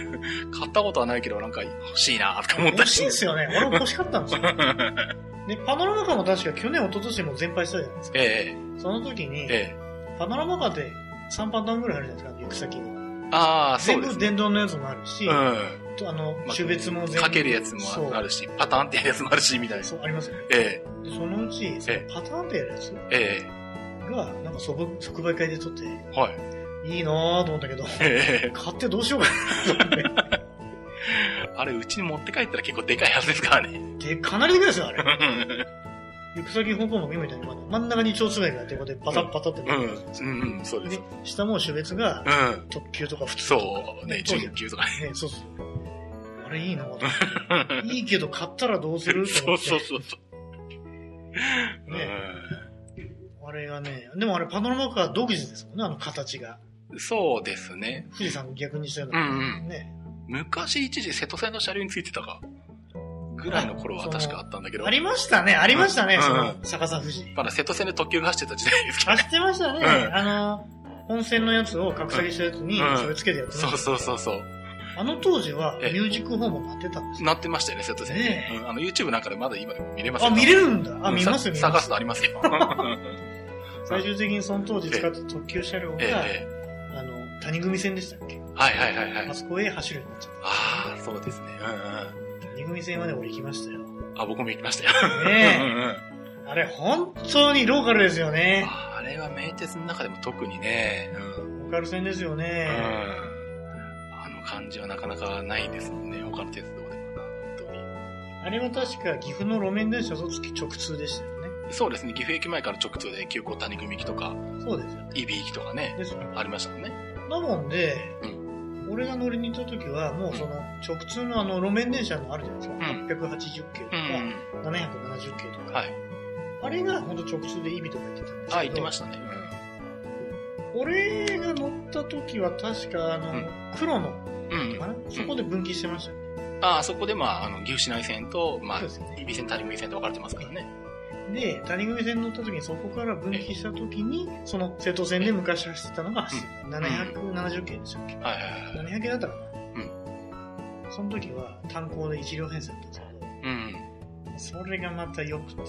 買ったことはないけど、なんか欲しいなとか思ったり欲しいですよね。俺も欲しかったんですよ。(laughs) で、パノラマカーも確か去年、一昨年も全廃したじゃないですか。えその時にえ、、えパノラマカーって3パターンぐらいあるじゃないですか、行く先が。え。ああ、そ全部うですね。電動のやつもあるし、うあの、まあ種別も全部。ん。かけるやつもあるし、パターンってやるやつもあるし、みたいな。そう、ありますよね。えでそのうち、そのえパターンってやるやつえ。えが、なんか即即売会で撮って、え。はい。いいなぁと思ったけど、ええ。買ってどうしようかな。あれ、うちに持って帰ったら結構でかいはずですからね。で、かなりでかいですよ、あれ。行く先方向も今みたいに、真ん中に蝶番があって、ここでパタッパタってうん。なるうん、うん、そうですで。、下も種別がうん。特急とか普通そとか。う、ね、準急とかね。ね、そうそう。あれいいな。いいけど買ったらどうするとそう。そうそうそう。ねあれがね、でもあれパノラマカー独自ですもんね、あの形が。うんそうですね。富士山逆にしたよううんな。うん。ね。昔一時瀬戸線の車両についてたか。ぐらいの頃は確かあったんだけど。ありましたね、ありましたね、うんそのうん、逆さ富士。まだ瀬戸線で特急が走ってた時代ですけどね。走ってましたね。うんあの、本線のやつを格下げしたやつに、うんそれつけてやってましたそうそうそうそう。あの当時は、ミええュージックホームもなってたんですよ。なってましたよね、瀬戸線ねえうんあの、YouTube なんかでまだ今でも見れますあ、見れるんだ。あ、うん見ますよ、見ますさ探す。とありますよ。(laughs) 最終的にその当時使った特急車両が、えええ谷組線でしたっけ？えはいはいはいはいあ。そこへ走るようになっちゃっああ、そうですね。うんた。谷組線まで俺行きましたよ。うん。あ、僕も行きましたよ。ね (laughs) うんうんえ。あれ、本当にローカルですよね。あれは名鉄の中でも特にね、うん。ローカル線ですようんね。あの感じはなかなかないですもんね、他の鉄道でもな、本当に。あれは確か岐阜の路面電車と月直通でしたよね。そうですね、岐阜駅前から直通で急行谷組行きとか、そうですよ。伊比行きとかね、ね。ありましたもんね。なもんで、う俺が乗りに行った時は、もうその直通のあの路面電車のあるじゃないですか。ん880系とか、うんうん。770系とか。はい。あれが本当直通でイビとか行ってたんですけど。あ、行ってましたね。俺が乗った時は確かあの、うん黒のかな、そこで分岐してましたよね。ああ、そこでまあ、あの、岐阜市内線と、まあね、伊比線、谷組線と分かれてますからね。で、谷組線乗った時にそこから分岐した時に、その瀬戸線で昔走ってたのが走ってた。770系でしたっけ、はいはいはい。700系だったかな、うんその時は単行で1両編成だったんですけど、うん。それがまた良くて、う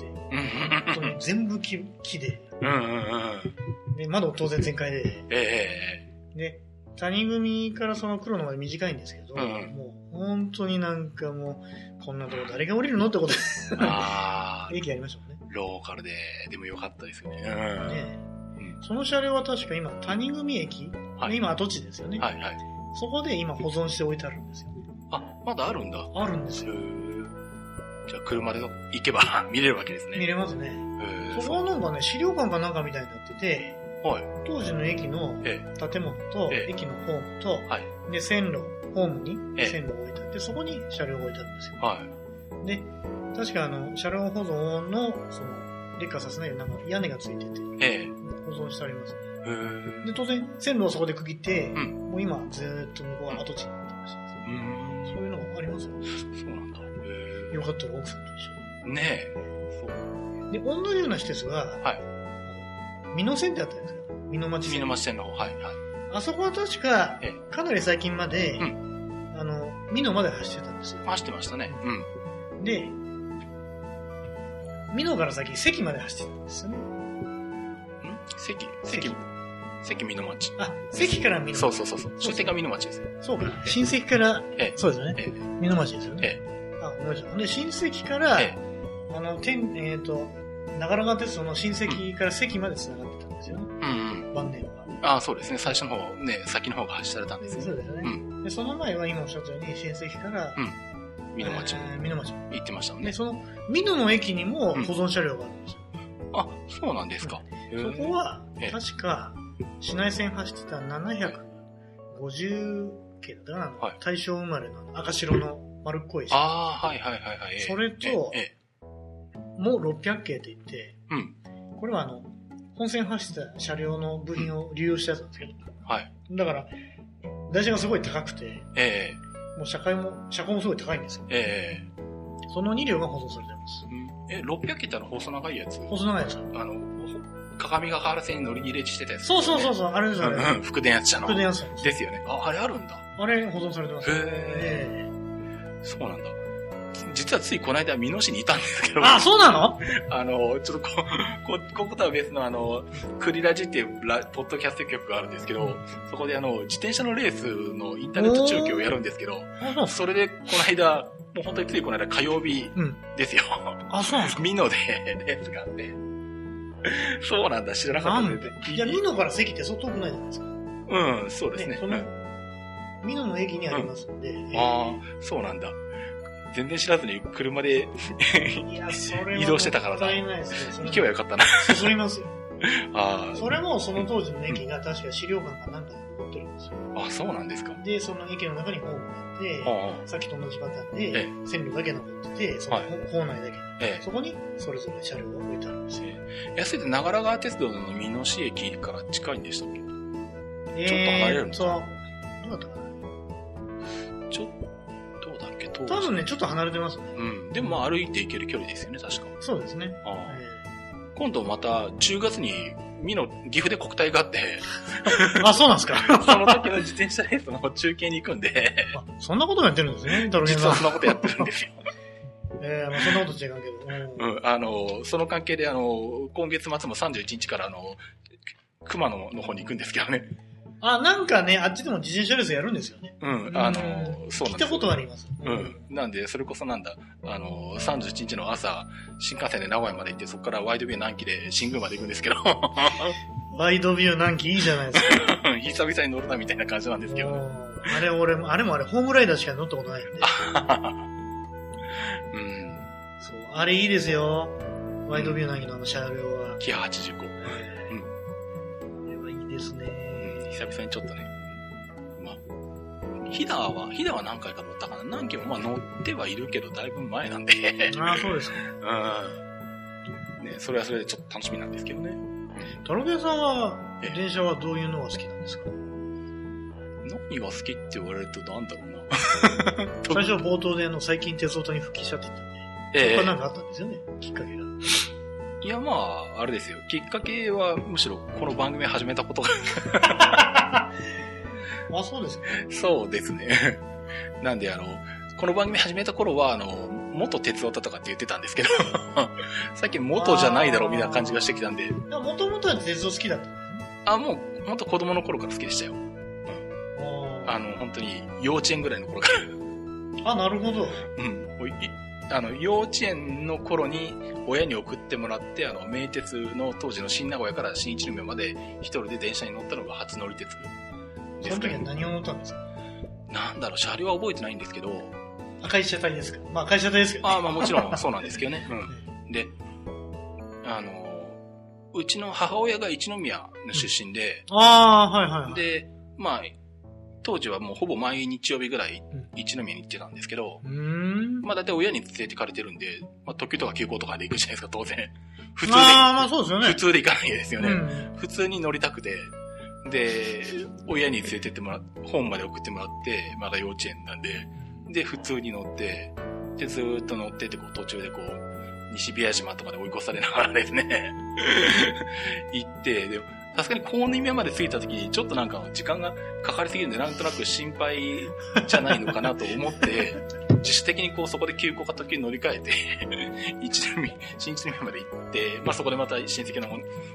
ん全部木木で、うんうんうん。で、窓当然全開で、ええで、谷組からその黒のまで短いんですけど、うんもう本当になんかもう、こんなとこ誰が降りるのってことで、ええああ、(laughs) 駅ありましたもんね。ローカルで、でもよかったですよね。ねうん。その車両は確か今、谷組駅、はい今跡地ですよね、はいはい。そこで今保存しておいてあるんですよ。あ、まだあるんだ。あるんですよ。じゃあ車で行けば (laughs) 見れるわけですね。見れますね。そこはなんかね、資料館かなんかみたいになってて、はい。当時の駅のえ建物と、ええ駅のホームと、はい。で、線路、ホームにええ線路を置いてあって、そこに車両が置いてあるんですよ。はい。で、確かあの、車両保存の、その、劣化させないようにな屋根がついてて、ええ保存してありますで、当然、線路をそこで区切って、うんもう今、ずーっと向こうは跡地になってましたね。うーん。そういうのがありますよ。そうなんだ。へよかったら奥さんと一ーねえ。そう。緒に。で、同じような施設が、はい美濃線ってあったじゃないですか。美濃町線。美濃町線の方、はいはい。あそこは確かえ、かなり最近まで、うあの、美濃まで走ってたんですよ。走ってましたね。うん。で、美濃から先、関まで走ってたんですよね。ん？関？関？関美濃町。あ、関から美濃そうそうそうそう。が美濃町です。そうか。親戚から、ええそうですよね。ええ美濃町ですよね。えあ、思い出した。で、親戚から、えあの、天、えっ、と、長良川鉄道の親戚から関まで繋がってたんですよね。うんうん。晩年は。ああ、そうですね。最初の方、ね、先の方が走られたんですね。そうですよね。うで、その前は今おっしゃったように、親戚から、うん美濃町えー美濃町。行ってましたもんで、ね。その、美濃の駅にもうん保存車両があるんですよ。あ、そうなんですか。へそえこはええ、確か、市内線走ってた750系だったかな、はい大正生まれの赤白の丸っこい車ああ、はいはいはいはい。ええそれとえええも600系って言って、うん。これはあの、本線走ってた車両の部品を利用したやつなんですけど、はい。だから、台車がすごい高くて、えもう車階も、車高もすごい高いんですよ。ええその2両が保存されてますえ。うんえ、600切ったの細長いやつ？細長いやつ。あの、ほ鏡が原線に乗り入れしてたやつ。そうそうそうそう、あれですあれ。うんうん。福田やつ車の。福田やつですよね。あ、あれあるんだ。あれ保存されてます。へえそうなんだ。実はついこの間、美濃市にいたんですけど、あ、そうなの？あの、ちょっとこ、こ、こことは別のあの、クリラジっていうラポッドキャスト局があるんですけど、そこであの、自転車のレースのインターネット中継をやるんですけど、あ、それでこの間、もう本当についこの間火曜日うん。ですよ。あ、そうなんですか？美濃でレースがあって。そうなんだ、知らなかったなんねでいや、美濃から関ってそう遠くないじゃないですか？うん、そうですね。その、美濃の駅にありますんで。ああ、そうなんだ。全然知らずに車で移動してたからなもったいないですね。行けばよかったな。そそりますよ。(laughs) あそれもその当時の駅が確か資料館かなんかに残ってるんですよ。あ、あ、そうなんですか。で、その駅の中にホームがあって、あさっきと同じパターンえで、線路だけ残ってて、そのはい構内だけに。あ、えそこにそれぞれ車両が置いてあるんですよ。え。安いって長良川鉄道の美濃市駅から近いんでしたっけ？えちょっと離れるんですか？ーっとどうだったか当時多分ね、ちょっと離れてますね。うん。でもまあ歩いて行ける距離ですよね、確か。そうですね。あ今度また10月に美濃、岐阜で国体があって、ー (laughs) あ、そうなんですか？(laughs) その時の自転車レースの中継に行くんで、あそんなこともやってるんですね、タロケン実さん。はそんなことやってるんですよ。(laughs) えー、まあそんなこと違うけど。うんうん、あの、その関係で、あの、今月末も31日から、あの、熊野の方に行くんですけどね。あ、なんかね、あっちでも自転車レースやるんですよね。うん、あの、うんそうなんです聞いたことあります。うん。なんで、それこそなんだ、あの、31日の朝、新幹線で名古屋まで行って、そこからワイドビュー南紀で新宮まで行くんですけど、(laughs) ワイドビュー南紀いいじゃないですか。(laughs) 久々に乗るなみたいな感じなんですけど。うんあれ俺も、あれもあれ、ホームライダーしか乗ったことないんで。(laughs) うん。そう、あれいいですよ。ワイドビュー南紀のあの車両は。キハ85。えーあれはいいですね。うん、久々にちょっとね。まあ、ヒダは、ヒダは何回か乗ったかな何機もまあ乗ってはいるけど、だいぶ前なんで。ああ、そうですか。うん。ね、それはそれでちょっと楽しみなんですけどね。タロケンさんはえ、電車はどういうのが好きなんですか？何が好きって言われるとなんだろうな。(laughs) 最初冒頭であの、最近鉄オタに復帰したって言ったんで、えそこはなんかあったんですよね、きっかけが。いや、まあ、あれですよ。きっかけは、むしろ、この番組始めたことが、(laughs) あ、そうですか。そうですね。(laughs) なんで、あの、この番組始めた頃は、あの、元鉄オタとかって言ってたんですけど、(laughs) 最近元じゃないだろうみたいな感じがしてきたんで、もともとは鉄道好きだった。あ、もう、ほんと子供の頃から好きでしたよ。ああの、本当に、幼稚園ぐらいの頃から。あ、なるほど。うん。あの、幼稚園の頃に親に送ってもらって、あの、名鉄の当時の新名古屋から新一宮まで一人で電車に乗ったのが初乗り鉄でその時。は何を乗ったんですか？なんだろう、車両は覚えてないんですけど、赤い車体ですか？まあ赤い車体ですけど、ね。ああ、まあもちろんそうなんですけどね。(laughs) うん。で、あの、うちの母親が一宮の出身で、ああ、はいはいはい。で、まあ、当時はもうほぼ毎日曜日ぐらいうん一宮に行ってたんですけど、うーん。まあ大体親に連れてかれてるんで、まあ特急とか急行とかで行くじゃないですか、当然。普通で、ああ、まあそうですよね。普通で行かないですよね。うん。普通に乗りたくて、で、親に連れてってもらっ本まで送ってもらって、まだ幼稚園なんで、で、普通に乗って、で、ずーっと乗ってて、こう、途中でこう、西宮島とかで追い越されながらですね、(laughs) 行って、でも、さすがに高二宮まで着いた時に、ちょっとなんか時間がかかりすぎるんで、なんとなく心配じゃないのかなと思って、(laughs) 自主的にこうそこで急行か特急に乗り換えて (laughs) 一宮、新一宮まで行って、まあそこでまた親戚の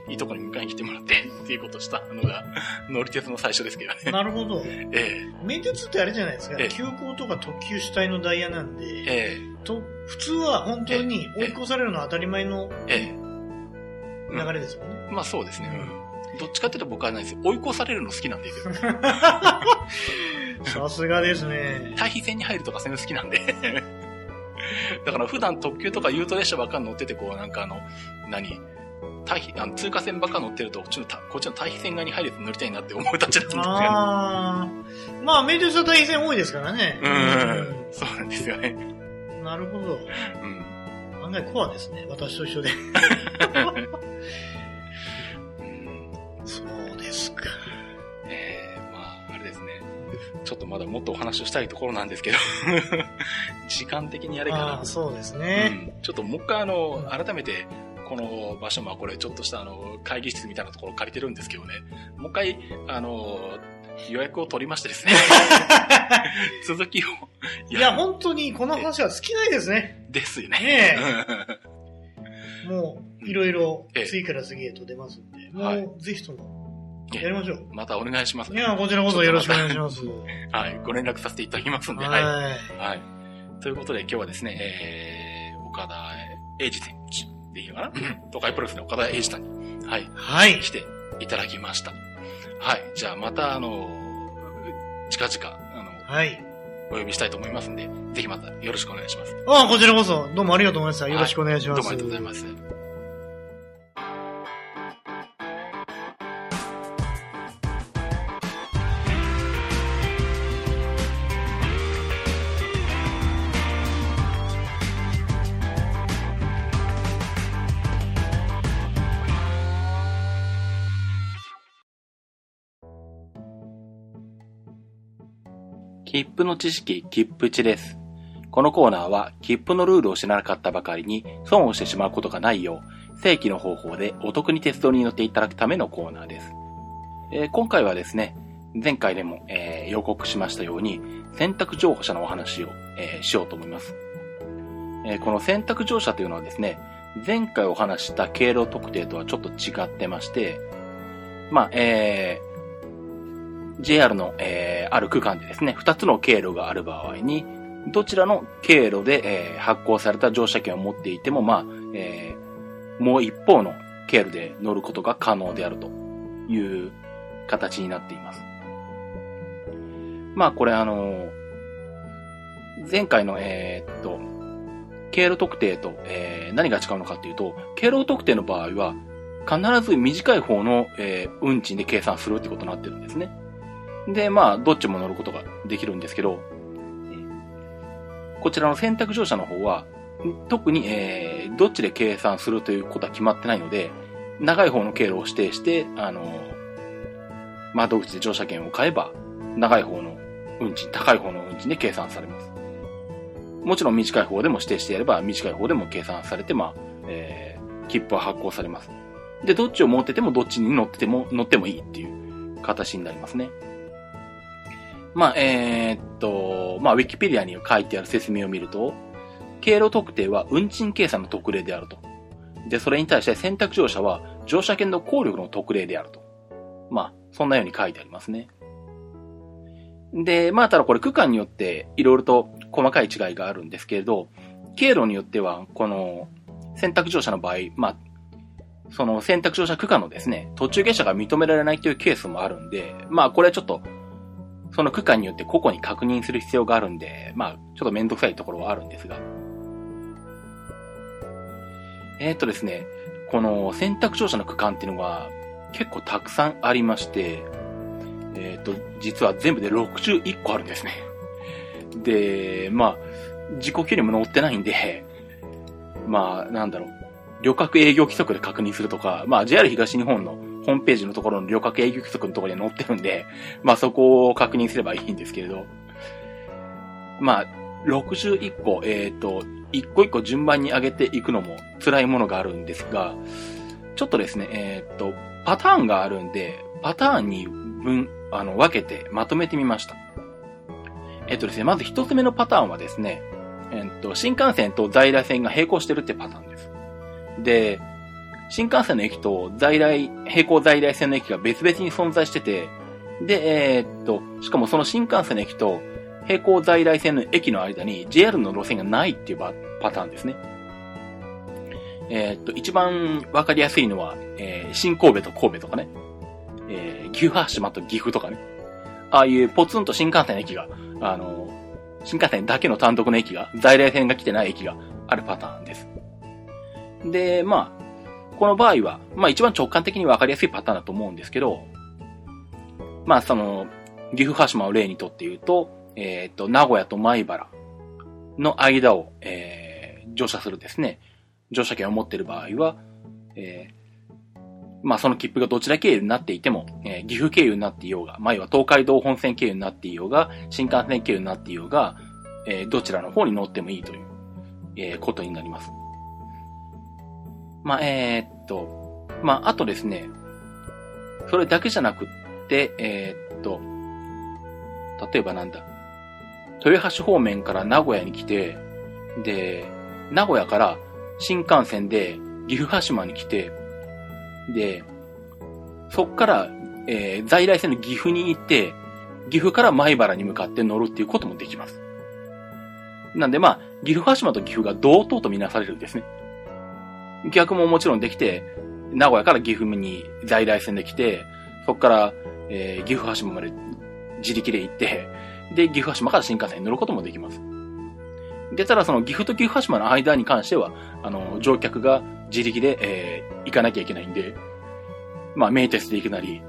いいとこに迎えに来てもらってっていうことをしたのが乗り鉄の最初ですけどね。なるほど。(laughs) ええ名鉄ってあれじゃないですか。ええ、急行とか特急主体のダイヤなんで、ええ、と普通は本当に追い越されるのは当たり前の流れですもんね。うん、まあそうですね。うんどっちかっていうと僕はないですよ。追い越されるの好きなんですよ。(laughs) さすがですね。対比線に入るとかそういうの好きなんでだから普段特急とか優等列車ばっかり乗ってて、こうなんかあの、何？対比、あの通過線ばっか乗ってると、こっちの、こっちの対比線側に入れて乗りたいなって思うたちなんですよ、ね。ああ。まあ、メデューサ対比線多いですからね。うん。そうなんですよね。なるほど。うん。案外コアですね。私と一緒で。(laughs) そうですか。ええー、まあ、あれですね。ちょっとまだもっとお話をしたいところなんですけど (laughs) 時間的にあれかな。そうですね、うん。ちょっともう一回あの、改めて、この場所もこれちょっとしたあの、会議室みたいなところ借りてるんですけどね。もう一回、あの、予約を取りましてですね。(laughs) 続きを。いや、本当にこの話は尽きないですね。ですよね。ね (laughs) もう、いろいろ次から次へと出ますんで、もう、ぜひとも、やりましょう。またお願いします、ね。いや、こちらこそよろしくお願いします。(laughs) はい、ご連絡させていただきますんで、はい。はい。ということで今日はですね、えー、岡田英二選手でいいのかな東海プロレスの岡田英二さんに、はい。はい。来ていただきました。はい。じゃあまた、あの、近々、あの、はい。お呼びしたいと思いますんで、ぜひまたよろしくお願いします。ああ、こちらこそ、どうもありがとうございました。よろしくお願いします。はい、どうもありがとうございます。切符の知識、切符値です。このコーナーは、切符のルールを知らなかったばかりに、損をしてしまうことがないよう、正規の方法でお得に鉄道に乗っていただくためのコーナーです。えー、今回はですね、前回でも、えー、予告しましたように、選択乗車のお話を、えー、しようと思います。えこの選択乗車というのはですね、前回お話した経路特定とはちょっと違ってまして、まあ、えー、JR の、えー、ある区間でですね、2つの経路がある場合に、どちらの経路で、えー、発行された乗車券を持っていても、まあ、えー、もう一方の経路で乗ることが可能であるという形になっています。まあ、これあの前回の、えー、っと、経路特定と、えー、何が違うのかっていうと、経路特定の場合は、必ず短い方の、えー、運賃で計算するってことになってるんですね。で、まあ、どっちも乗ることができるんですけど、こちらの選択乗車の方は、特に、えー、どっちで計算するということは決まってないので、長い方の経路を指定して、あの、窓口で乗車券を買えば、長い方の運賃、高い方の運賃で計算されます。もちろん短い方でも指定してやれば、短い方でも計算されて、まあ、えー、切符は発行されます。で、どっちを持ってても、どっちに乗ってても、乗ってもいいっていう形になりますね。まあ、えー、っと、まあ、ウィキペディアに書いてある説明を見ると、経路特定は運賃計算の特例であると。で、それに対して選択乗車は乗車券の効力の特例であると。まあ、そんなように書いてありますね。で、まあ、ただこれ区間によっていろいろと細かい違いがあるんですけれど、経路によっては、この選択乗車の場合、まあ、その選択乗車区間のですね、途中下車が認められないというケースもあるんで、まあ、これはちょっとその区間によって個々に確認する必要があるんで、まあ、ちょっとめんどくさいところはあるんですが。えー、っとですね、この選択乗車の区間っていうのが結構たくさんありまして、えー、っと、実は全部で61個あるんですね。で、まあ、自己距離も乗ってないんで、まあ、なんだろう、旅客営業規則で確認するとか、まあ、JR 東日本のホームページのところの旅客営業規則のところに載ってるんで、(laughs) まあそこを確認すればいいんですけれど、まあ、61個、えっ、ー、と、一個一個順番に上げていくのも辛いものがあるんですが、ちょっとですね、えっ、ー、と、パターンがあるんで、パターンに分、あの、分けてまとめてみました。えっとですね、まず一つ目のパターンはですね、えっと、新幹線と在来線が並行してるってパターンです。で、新幹線の駅と在来、並行在来線の駅が別々に存在してて、で、えー、っと、しかもその新幹線の駅と並行在来線の駅の間に JR の路線がないっていうパターンですね。えー、っと、一番わかりやすいのは、えー、新神戸と神戸とかね、えー、岐阜羽島と岐阜とかね、ああいうポツンと新幹線の駅が、あの、新幹線だけの単独の駅が、在来線が来てない駅があるパターンです。で、まあ、この場合は、まあ一番直感的にわかりやすいパターンだと思うんですけど、まあその、岐阜羽島を例にとって言うと、えっ、ー、と、名古屋と米原の間を、えー、乗車するですね、乗車券を持っている場合は、えー、まあその切符がどちら経由になっていても、えー、岐阜経由になっていようが、前は東海道本線経由になっていようが、新幹線経由になっていようが、えー、どちらの方に乗ってもいいという、えー、ことになります。まあ、えー、っと、まあ、あとですね、それだけじゃなくって、えー、っと、例えばなんだ、豊橋方面から名古屋に来て、で、名古屋から新幹線で岐阜羽島に来て、で、そっから、えー、在来線の岐阜に行って、岐阜から米原に向かって乗るっていうこともできます。なんでまあ、岐阜羽島と岐阜が同等とみなされるんですね。逆ももちろんできて、名古屋から岐阜に在来線で来て、そこから、えー、岐阜羽島まで自力で行って、で、岐阜羽島から新幹線に乗ることもできます。で、ただその岐阜と岐阜羽島の間に関しては、あの、乗客が自力で、えー、行かなきゃいけないんで、まあ、名鉄で行くなり、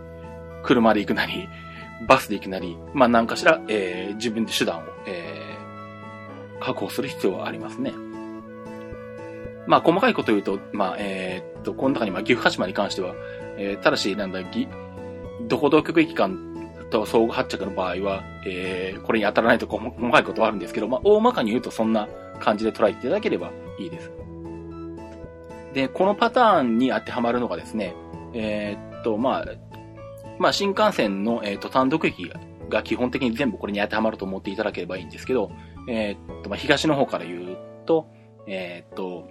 車で行くなり、バスで行くなり、まあ、何かしら、えー、自分で手段を、えー、確保する必要はありますね。まあ、細かいこと言うと、まあ、えー、っと、この中に、まあ、岐阜羽島に関しては、えー、ただし、なんだ、ぎ、どこ同局駅間と相互発着の場合は、えー、これに当たらないと細かいことはあるんですけど、まあ、大まかに言うとそんな感じで捉えていただければいいです。で、このパターンに当てはまるのがですね、えー、っと、まあ、まあ、新幹線の、えー、っと、単独駅が基本的に全部これに当てはまると思っていただければいいんですけど、えー、っと、まあ、東の方から言うと、えっと、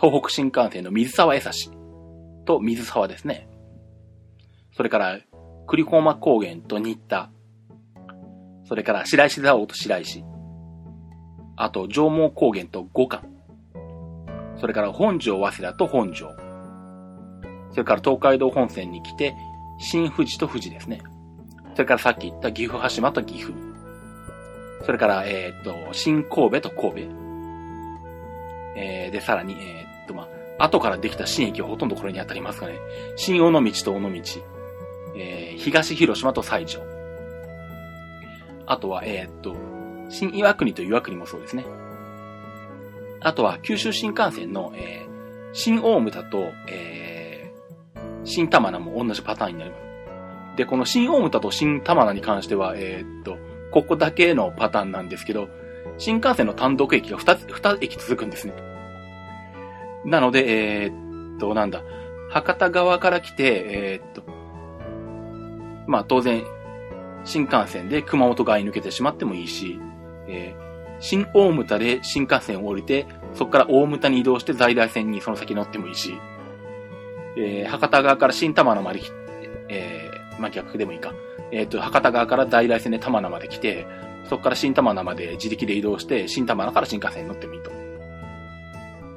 東北新幹線の水沢江差と水沢ですね。それから、栗駒高原と新田。それから白石蔵王と白石。あと、上毛高原と五冠。それから本庄早稲田と本庄。それから東海道本線に来て、新富士と富士ですね。それからさっき言った岐阜羽島と岐阜。それから、えっ、と、新神戸と神戸。えー、で、さらに、えっと、まあ、後からできた新駅はほとんどこれに当たりますかね。新尾道と尾道。えー、東広島と西条。あとは、えー、っと、新岩国と岩国もそうですね。あとは、九州新幹線の、えー、新大牟田と、えー、新玉名も同じパターンになります。で、この新大牟田と新玉名に関しては、えー、っと、ここだけのパターンなんですけど、新幹線の単独駅が2つ、2駅続くんですね。なので、えー、っと、なんだ、博多側から来て、えー、っと、まあ当然、新幹線で熊本側に抜けてしまってもいいし、えー、新大牟田で新幹線を降りて、そこから大牟田に移動して在来線にその先乗ってもいいし、えー、博多側から新玉名まで来て、えー、まあ逆でもいいか。えっ、ー、と、博多側から在来線で玉名まで来て、そこから新玉名まで自力で移動して、新玉名から新幹線に乗ってもいいと。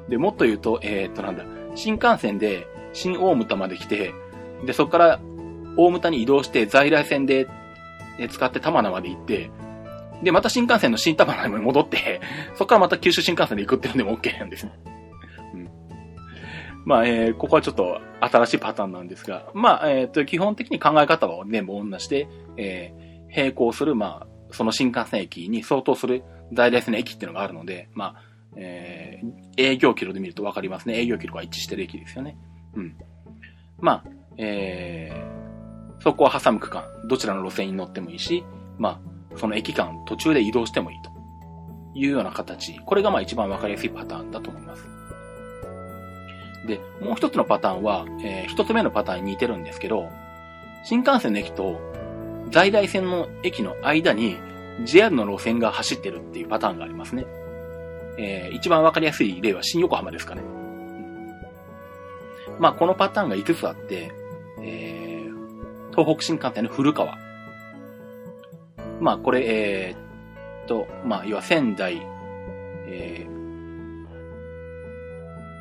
で、もっと言うと、えっ、と、なんだ、新幹線で新大牟田まで来て、で、そこから大牟田に移動して在来線で使って玉名まで行って、で、また新幹線の新玉名に戻って、そこからまた九州新幹線で行くっていうのでも OK なんですね。うん。まあ、えー、ここはちょっと新しいパターンなんですが、まあ、えっ、ー、と、基本的に考え方は全部同じで、えー、並行する、まあ、その新幹線駅に相当する在来線の駅っていうのがあるので、まあ、えー、営業キロで見るとわかりますね。営業キロが一致してる駅ですよね。うん。まあ、えー、そこを挟む区間、どちらの路線に乗ってもいいし、まあ、その駅間途中で移動してもいいというような形。これがまあ一番わかりやすいパターンだと思います。で、もう一つのパターンは、えー、一つ目のパターンに似てるんですけど、新幹線の駅と在来線の駅の間に JR の路線が走ってるっていうパターンがありますね。えー、一番わかりやすい例は新横浜ですかね。まあ、このパターンが5つあって、えー、東北新幹線の古川。まあ、これ、えー、と、まあ、要は仙台、えー、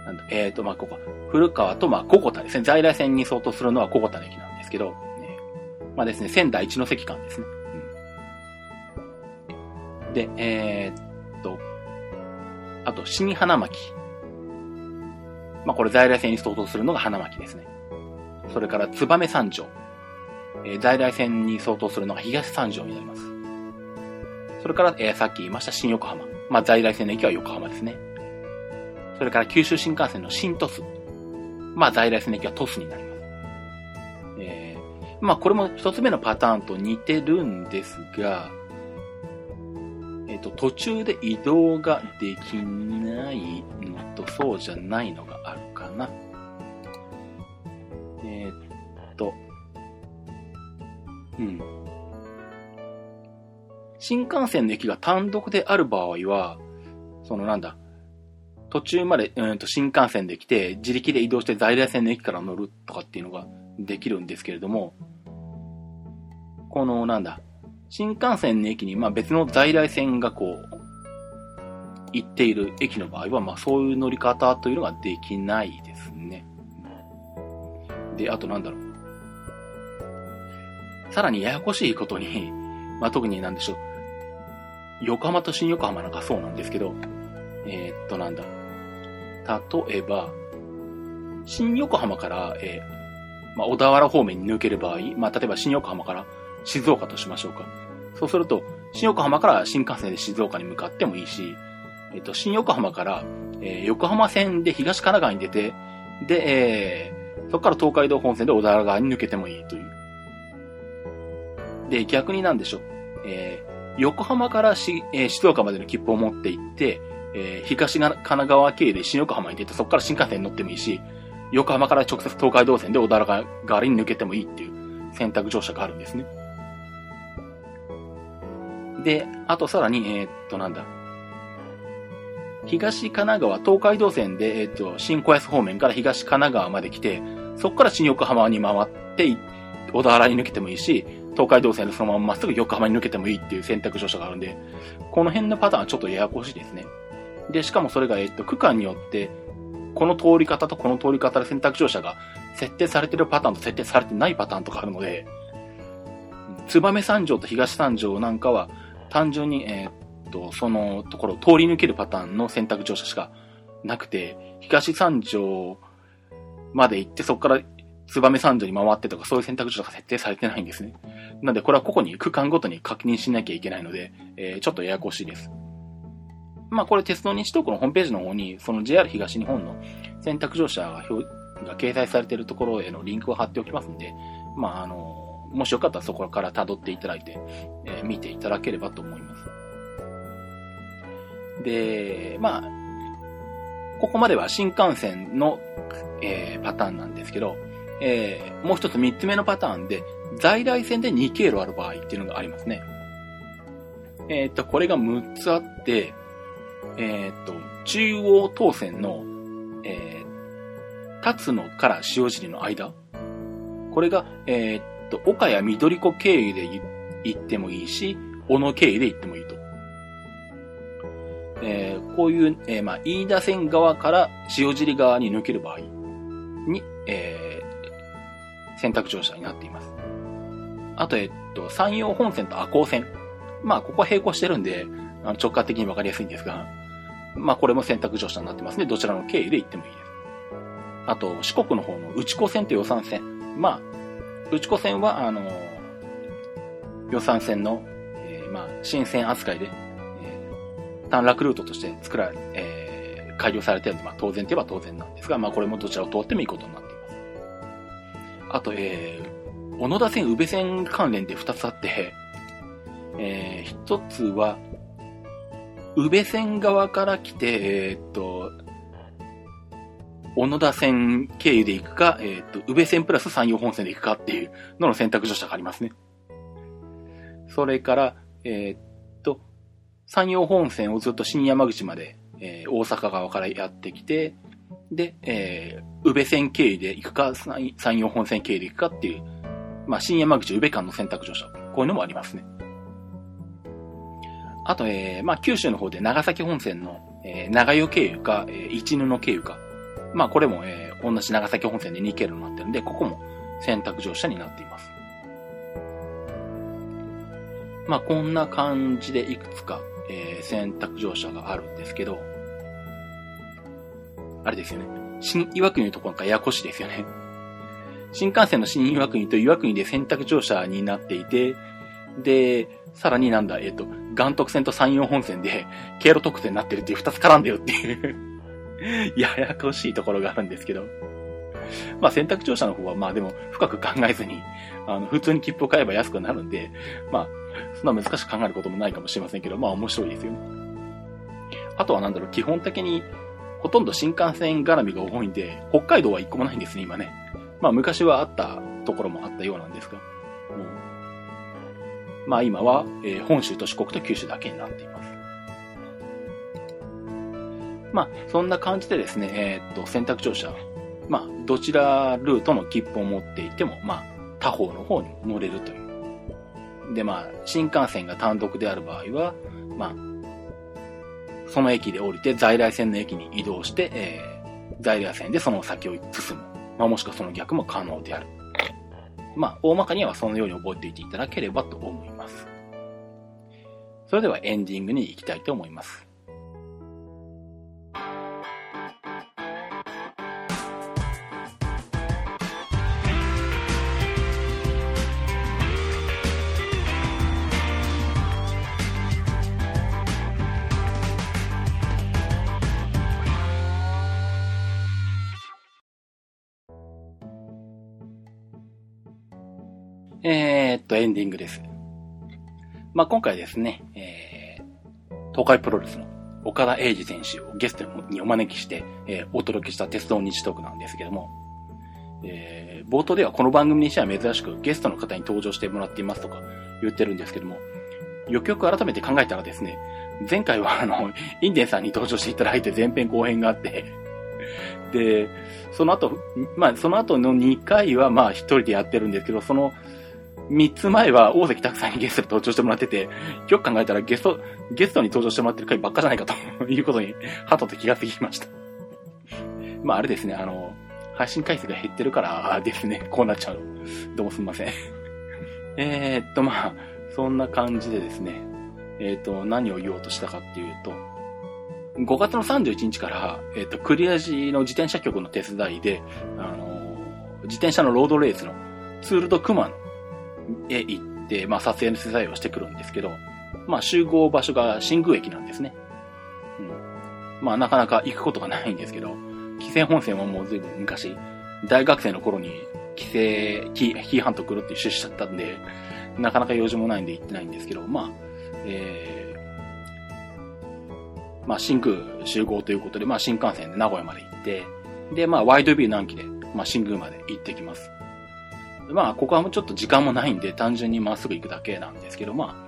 なんだ、えーと、まあ、ここ、古川と、まあ、小田ですね。在来線に相当するのは小田の駅なんですけど、まあですね、仙台一ノ関間ですね。うん、で、えー、っと、あと、新花巻。まあ、これ在来線に相当するのが花巻ですね。それから、燕三条。えー、在来線に相当するのが東三条になります。それから、えー、さっき言いました新横浜。まあ、在来線の駅は横浜ですね。それから九州新幹線の新鳥栖。まあ、在来線の駅は鳥栖になります。まあ、これも一つ目のパターンと似てるんですが、えっ、と、途中で移動ができないのと、そうじゃないのがあるかな。えっ、と、うん。新幹線の駅が単独である場合は、そのなんだ、途中まで、うん、と新幹線で来て、自力で移動して在来線の駅から乗るとかっていうのができるんですけれども、このなんだ、新幹線の駅に、まあ別の在来線がこう、行っている駅の場合は、まあそういう乗り方というのができないですね。で、あとなんだろう。さらにややこしいことに、(laughs) まあ特になんでしょう。横浜と新横浜なんかそうなんですけど、えー、っとなんだ。例えば、新横浜から、えー、まあ、小田原方面に抜ける場合、まあ、例えば新横浜から静岡としましょうか。そうすると、新横浜から新幹線で静岡に向かってもいいし、えっ、と、新横浜から、えー、横浜線で東神奈川に出て、で、えー、そこから東海道本線で小田原側に抜けてもいいという。で、逆になんでしょう。えー、横浜からし、えー、静岡までの切符を持って行って、えー、東神奈川経由で新横浜に出て、そこから新幹線に乗ってもいいし、横浜から直接東海道線で小田原側に抜けてもいいっていう選択乗車があるんですね。で、あとさらに、えー、っと、なんだ。東神奈川、東海道線で、えー、っと、新小安方面から東神奈川まで来て、そこから新横浜に回って、小田原に抜けてもいいし、東海道線でそのまままっすぐ横浜に抜けてもいいっていう選択乗車があるんで、この辺のパターンはちょっとややこしいですね。で、しかもそれが、えっと、区間によって、この通り方とこの通り方で選択乗車が設定されてるパターンと設定されてないパターンとかあるので、燕三条と東三条なんかは、単純に、えー、っと、そのところを通り抜けるパターンの選択乗車しかなくて、東三条まで行って、そこから燕三条に回ってとか、そういう選択肢が設定されてないんですね。なので、これは個々に区間ごとに確認しなきゃいけないので、えー、ちょっとややこしいです。まあこれ鉄道日東区のホームページの方に、その JR 東日本の選択乗車が表が掲載されているところへのリンクを貼っておきますんで、まああの、もしよかったらそこから辿っていただいて、えー、見ていただければと思います。で、まあ、ここまでは新幹線の、えー、パターンなんですけど、えー、もう一つ三つ目のパターンで、在来線で2経路ある場合っていうのがありますね。えっ、と、これが6つあって、えっ、と、中央当線の、えー、立野から塩尻の間。これが、えっ、と、岡谷緑子経由で行ってもいいし、小野経由で行ってもいいと。えー、こういう、えー、まあ、飯田線側から塩尻側に抜ける場合に、えー、選択乗車になっています。あと、えっと、山陽本線と赤穂線。まあ、ここは並行してるんで、直感的にわかりやすいんですが、まあこれも選択乗車になってますね。どちらの経緯で行ってもいいです。あと、四国の方の内子線と予算線。まあ、内子線は、あの、予算線の、えー、まあ、新線扱いで、えー、短絡ルートとして作られ、えー、改良されてるので、まあ当然といえば当然なんですが、まあこれもどちらを通ってもいいことになっています。あと、えー、小野田線、宇部線関連で2つあって、えー、1つは、宇部線側から来て、えー、っと、小野田線経由で行くか、えー、っと、宇部線プラス山陽本線で行くかっていうのの選択乗車がありますね。それから、えー、っ山陽本線をずっと新山口まで、えー、大阪側からやってきて、で、えー、宇部線経由で行くか、山陽本線経由で行くかっていう、まあ、新山口宇部間の選択乗車。こういうのもありますね。あと、えー、まあ、九州の方で長崎本線の、えー、長与経由か、えー、一布経由か。まあ、これも、えー、同じ長崎本線で2経路になってるんで、ここも選択乗車になっています。まあ、こんな感じでいくつか、えー、選択乗車があるんですけど、あれですよね。新岩国のところかややこしいですよね。新幹線の新岩国と岩国で選択乗車になっていて、で、さらになんだ、えっ、ー、と、岩徳線と山陽本線で、経路特線になってるっていう二つ絡んでるっていう (laughs) ややこしいところがあるんですけど。まあ選択乗車の方はまあでも深く考えずに、あの、普通に切符を買えば安くなるんで、まあ、そんな難しく考えることもないかもしれませんけど、まあ面白いですよね。あとはなんだろう、基本的に、ほとんど新幹線絡みが多いんで、北海道は一個もないんですね、今ね。まあ昔はあったところもあったようなんですが。まあ今は、え、本州と四国と九州だけになっています。まあそんな感じでですね、えー、っと、選択乗車。まあどちらルートの切符を持っていても、まあ他方の方に乗れるという。でまあ新幹線が単独である場合は、まあその駅で降りて在来線の駅に移動して、えー、在来線でその先を進む。まあ、もしくはその逆も可能である。まあ、大まかにはそのように覚えていていただければと思います。それではエンディングに行きたいと思います。えー、っと、エンディングです。まあ、今回ですね、えー、東海プロレスの岡田英二選手をゲストにお招きして、えー、お届けした鉄道日トークなんですけども、えー、冒頭ではこの番組にしては珍しくゲストの方に登場してもらっていますとか言ってるんですけども、よくよく改めて考えたらですね、前回はあの、インデンさんに登場していただいて前編後編があって、で、その後、まあ、その後の2回はまあ一人でやってるんですけど、その3つ前は大関拓さんにゲストで登場してもらってて、よく考えたらゲスト、ゲストに登場してもらってる回ばっかじゃないかということに、はとと気がつきました。まああれですね、あの、配信回数が減ってるからですね、こうなっちゃう。どうもすみません。えーっと、まあ、そんな感じでですね、えー、っと、何を言おうとしたかっていうと、5月の31日から、えー、っと、クリアジの自転車局の手伝いで、あの、自転車のロードレースのツールドクマのへ行って、まあ、撮影の取材をしてくるんですけど、まあ、集合場所が新宮駅なんですね。うん。まあ、なかなか行くことがないんですけど、紀勢本線はもう随分昔、大学生の頃に帰省、紀伊半島来るっていう趣旨だったんで、なかなか用事もないんで行ってないんですけど、まあ、えー、まあ、新宮集合ということで、まあ、新幹線で名古屋まで行って、で、まあ、ワイドビュー南紀で、まあ、新宮まで行ってきます。まあ、ここはもうちょっと時間もないんで、単純にまっすぐ行くだけなんですけど、ま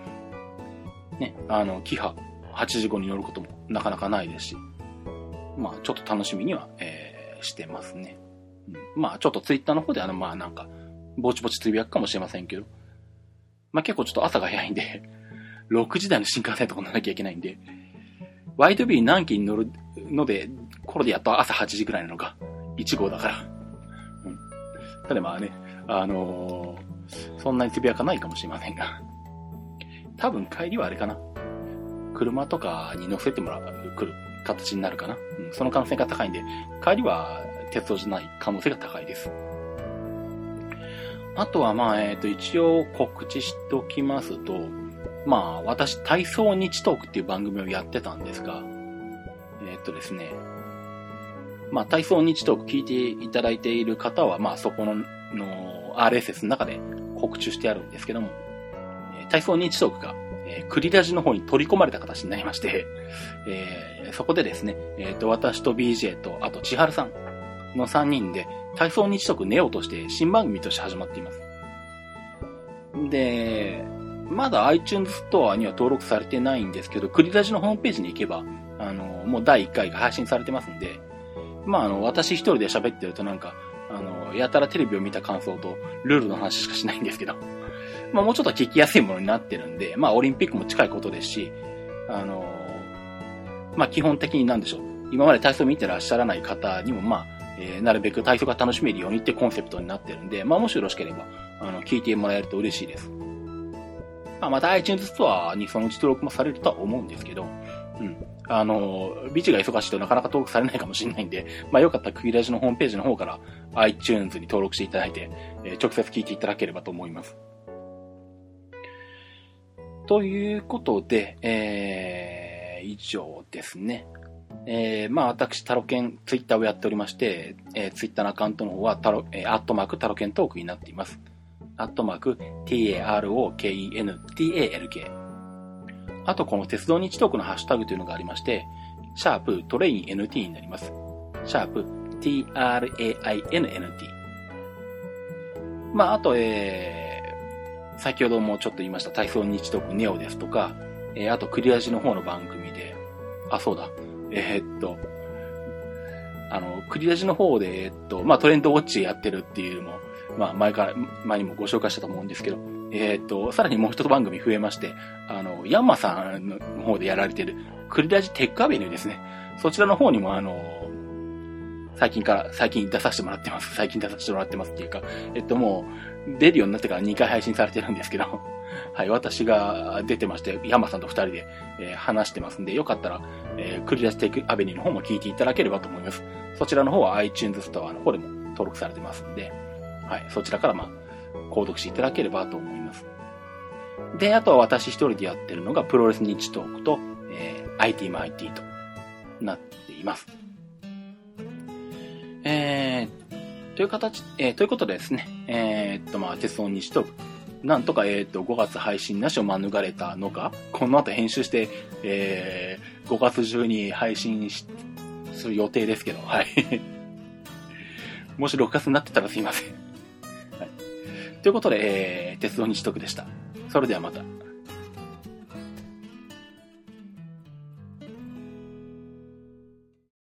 あ、ね、あの、キハ8時後に乗ることもなかなかないですし、まあ、ちょっと楽しみには、えー、してますね。うん、まあ、ちょっとツイッターの方であの、まあなんか、ぼちぼちつぶやくかもしれませんけど、まあ結構ちょっと朝が早いんで、(laughs) 6時台の新幹線とか乗らなきゃいけないんで、ワイドビー南紀に乗るので、これでやっと朝8時ぐらいなのか、1号だから。うん。ただまあね、あのー、そんなにつぶやかないかもしれませんが、多分帰りはあれかな。車とかに乗せてもらう、来る形になるかな。うん、その可能性が高いんで、帰りは鉄道じゃない可能性が高いです。あとはまあ、えっ、ー、と、一応告知しておきますと、まあ、私、体操日トークっていう番組をやってたんですが、えっ、ー、とですね、まあ、体操日トーク聞いていただいている方は、まあ、そこの、の、RSS の中で告知してあるんですけども、体操認知トークが、えー、クリラジの方に取り込まれた形になりまして、えー、そこでですね、えっ、ー、と、私と BJ と、あと千春さんの3人で、体操日トークネオとして新番組として始まっています。で、まだ iTunes ストアには登録されてないんですけど、クリラジのホームページに行けば、あの、もう第1回が配信されてますんで、まあ、あの、私一人で喋ってるとなんか、やたらテレビを見た感想と、ルールの話しかしないんですけど、(laughs) まあ、もうちょっと聞きやすいものになってるんで、まあ、オリンピックも近いことですし、あの、まあ、基本的になんでしょう。今まで体操見てらっしゃらない方にも、まあ、えー、なるべく体操が楽しめるようにってコンセプトになってるんで、まあ、もしよろしければ、あの、聞いてもらえると嬉しいです。まあ、また iTunes ストアにそのうち登録もされるとは思うんですけど、うん。あの、ビチが忙しいとなかなか登録されないかもしれないんで、(laughs) まあよかったらクギラジのホームページの方から iTunes に登録していただいて、えー、直接聞いていただければと思います。ということで、えー、以上ですね。えー、まあ私、タロケン、ツイッターをやっておりまして、えー、ツイッターのアカウントの方は、タロ、えー、アットマークタロケントークになっています。アットマーク、t-a-r-o-k-e-n-t-a-l-k。あと、この鉄道日トークのハッシュタグというのがありまして、シャープトレイン NT になります。シャープ t-r-a-i-n-n-t。まあ、あと、えー、先ほどもちょっと言いました体操日トークネオですとか、えー、あとクリアジの方の番組で、あ、そうだ、えー、っと、あの、クリアジの方で、え、っと、まあ、トレンドウォッチやってるっていうのも、まあ、前から、前にもご紹介したと思うんですけど、えー、と、さらにもう一つ番組増えまして、あの、ヤンマさんの方でやられてる、クリラジテックアベニューですね。そちらの方にも、あの、最近から、最近出させてもらってます。最近出させてもらってますっていうか、えっともう、出るようになってから2回配信されてるんですけど、(laughs) はい、私が出てまして、ヤンマさんと2人で、えー、話してますんで、よかったら、えー、クリラジテックアベニューの方も聞いていただければと思います。そちらの方は iTunes ストアの方でも登録されてますんで、はい、そちらからまあ、購読していただければと思います。で、あとは私一人でやってるのが、プロレス日トークと、えー、IT マ IT となっています。えー、という形、えー、ということでですね、えー、っと、まあ、鉄道日トーク、なんとか、えー、っと、5月配信なしを免れたのか、この後編集して、えー、5月中に配信しする予定ですけど、はい。もし6月になってたらすいません。はいということで、えー、鉄道日特でした。それではまた。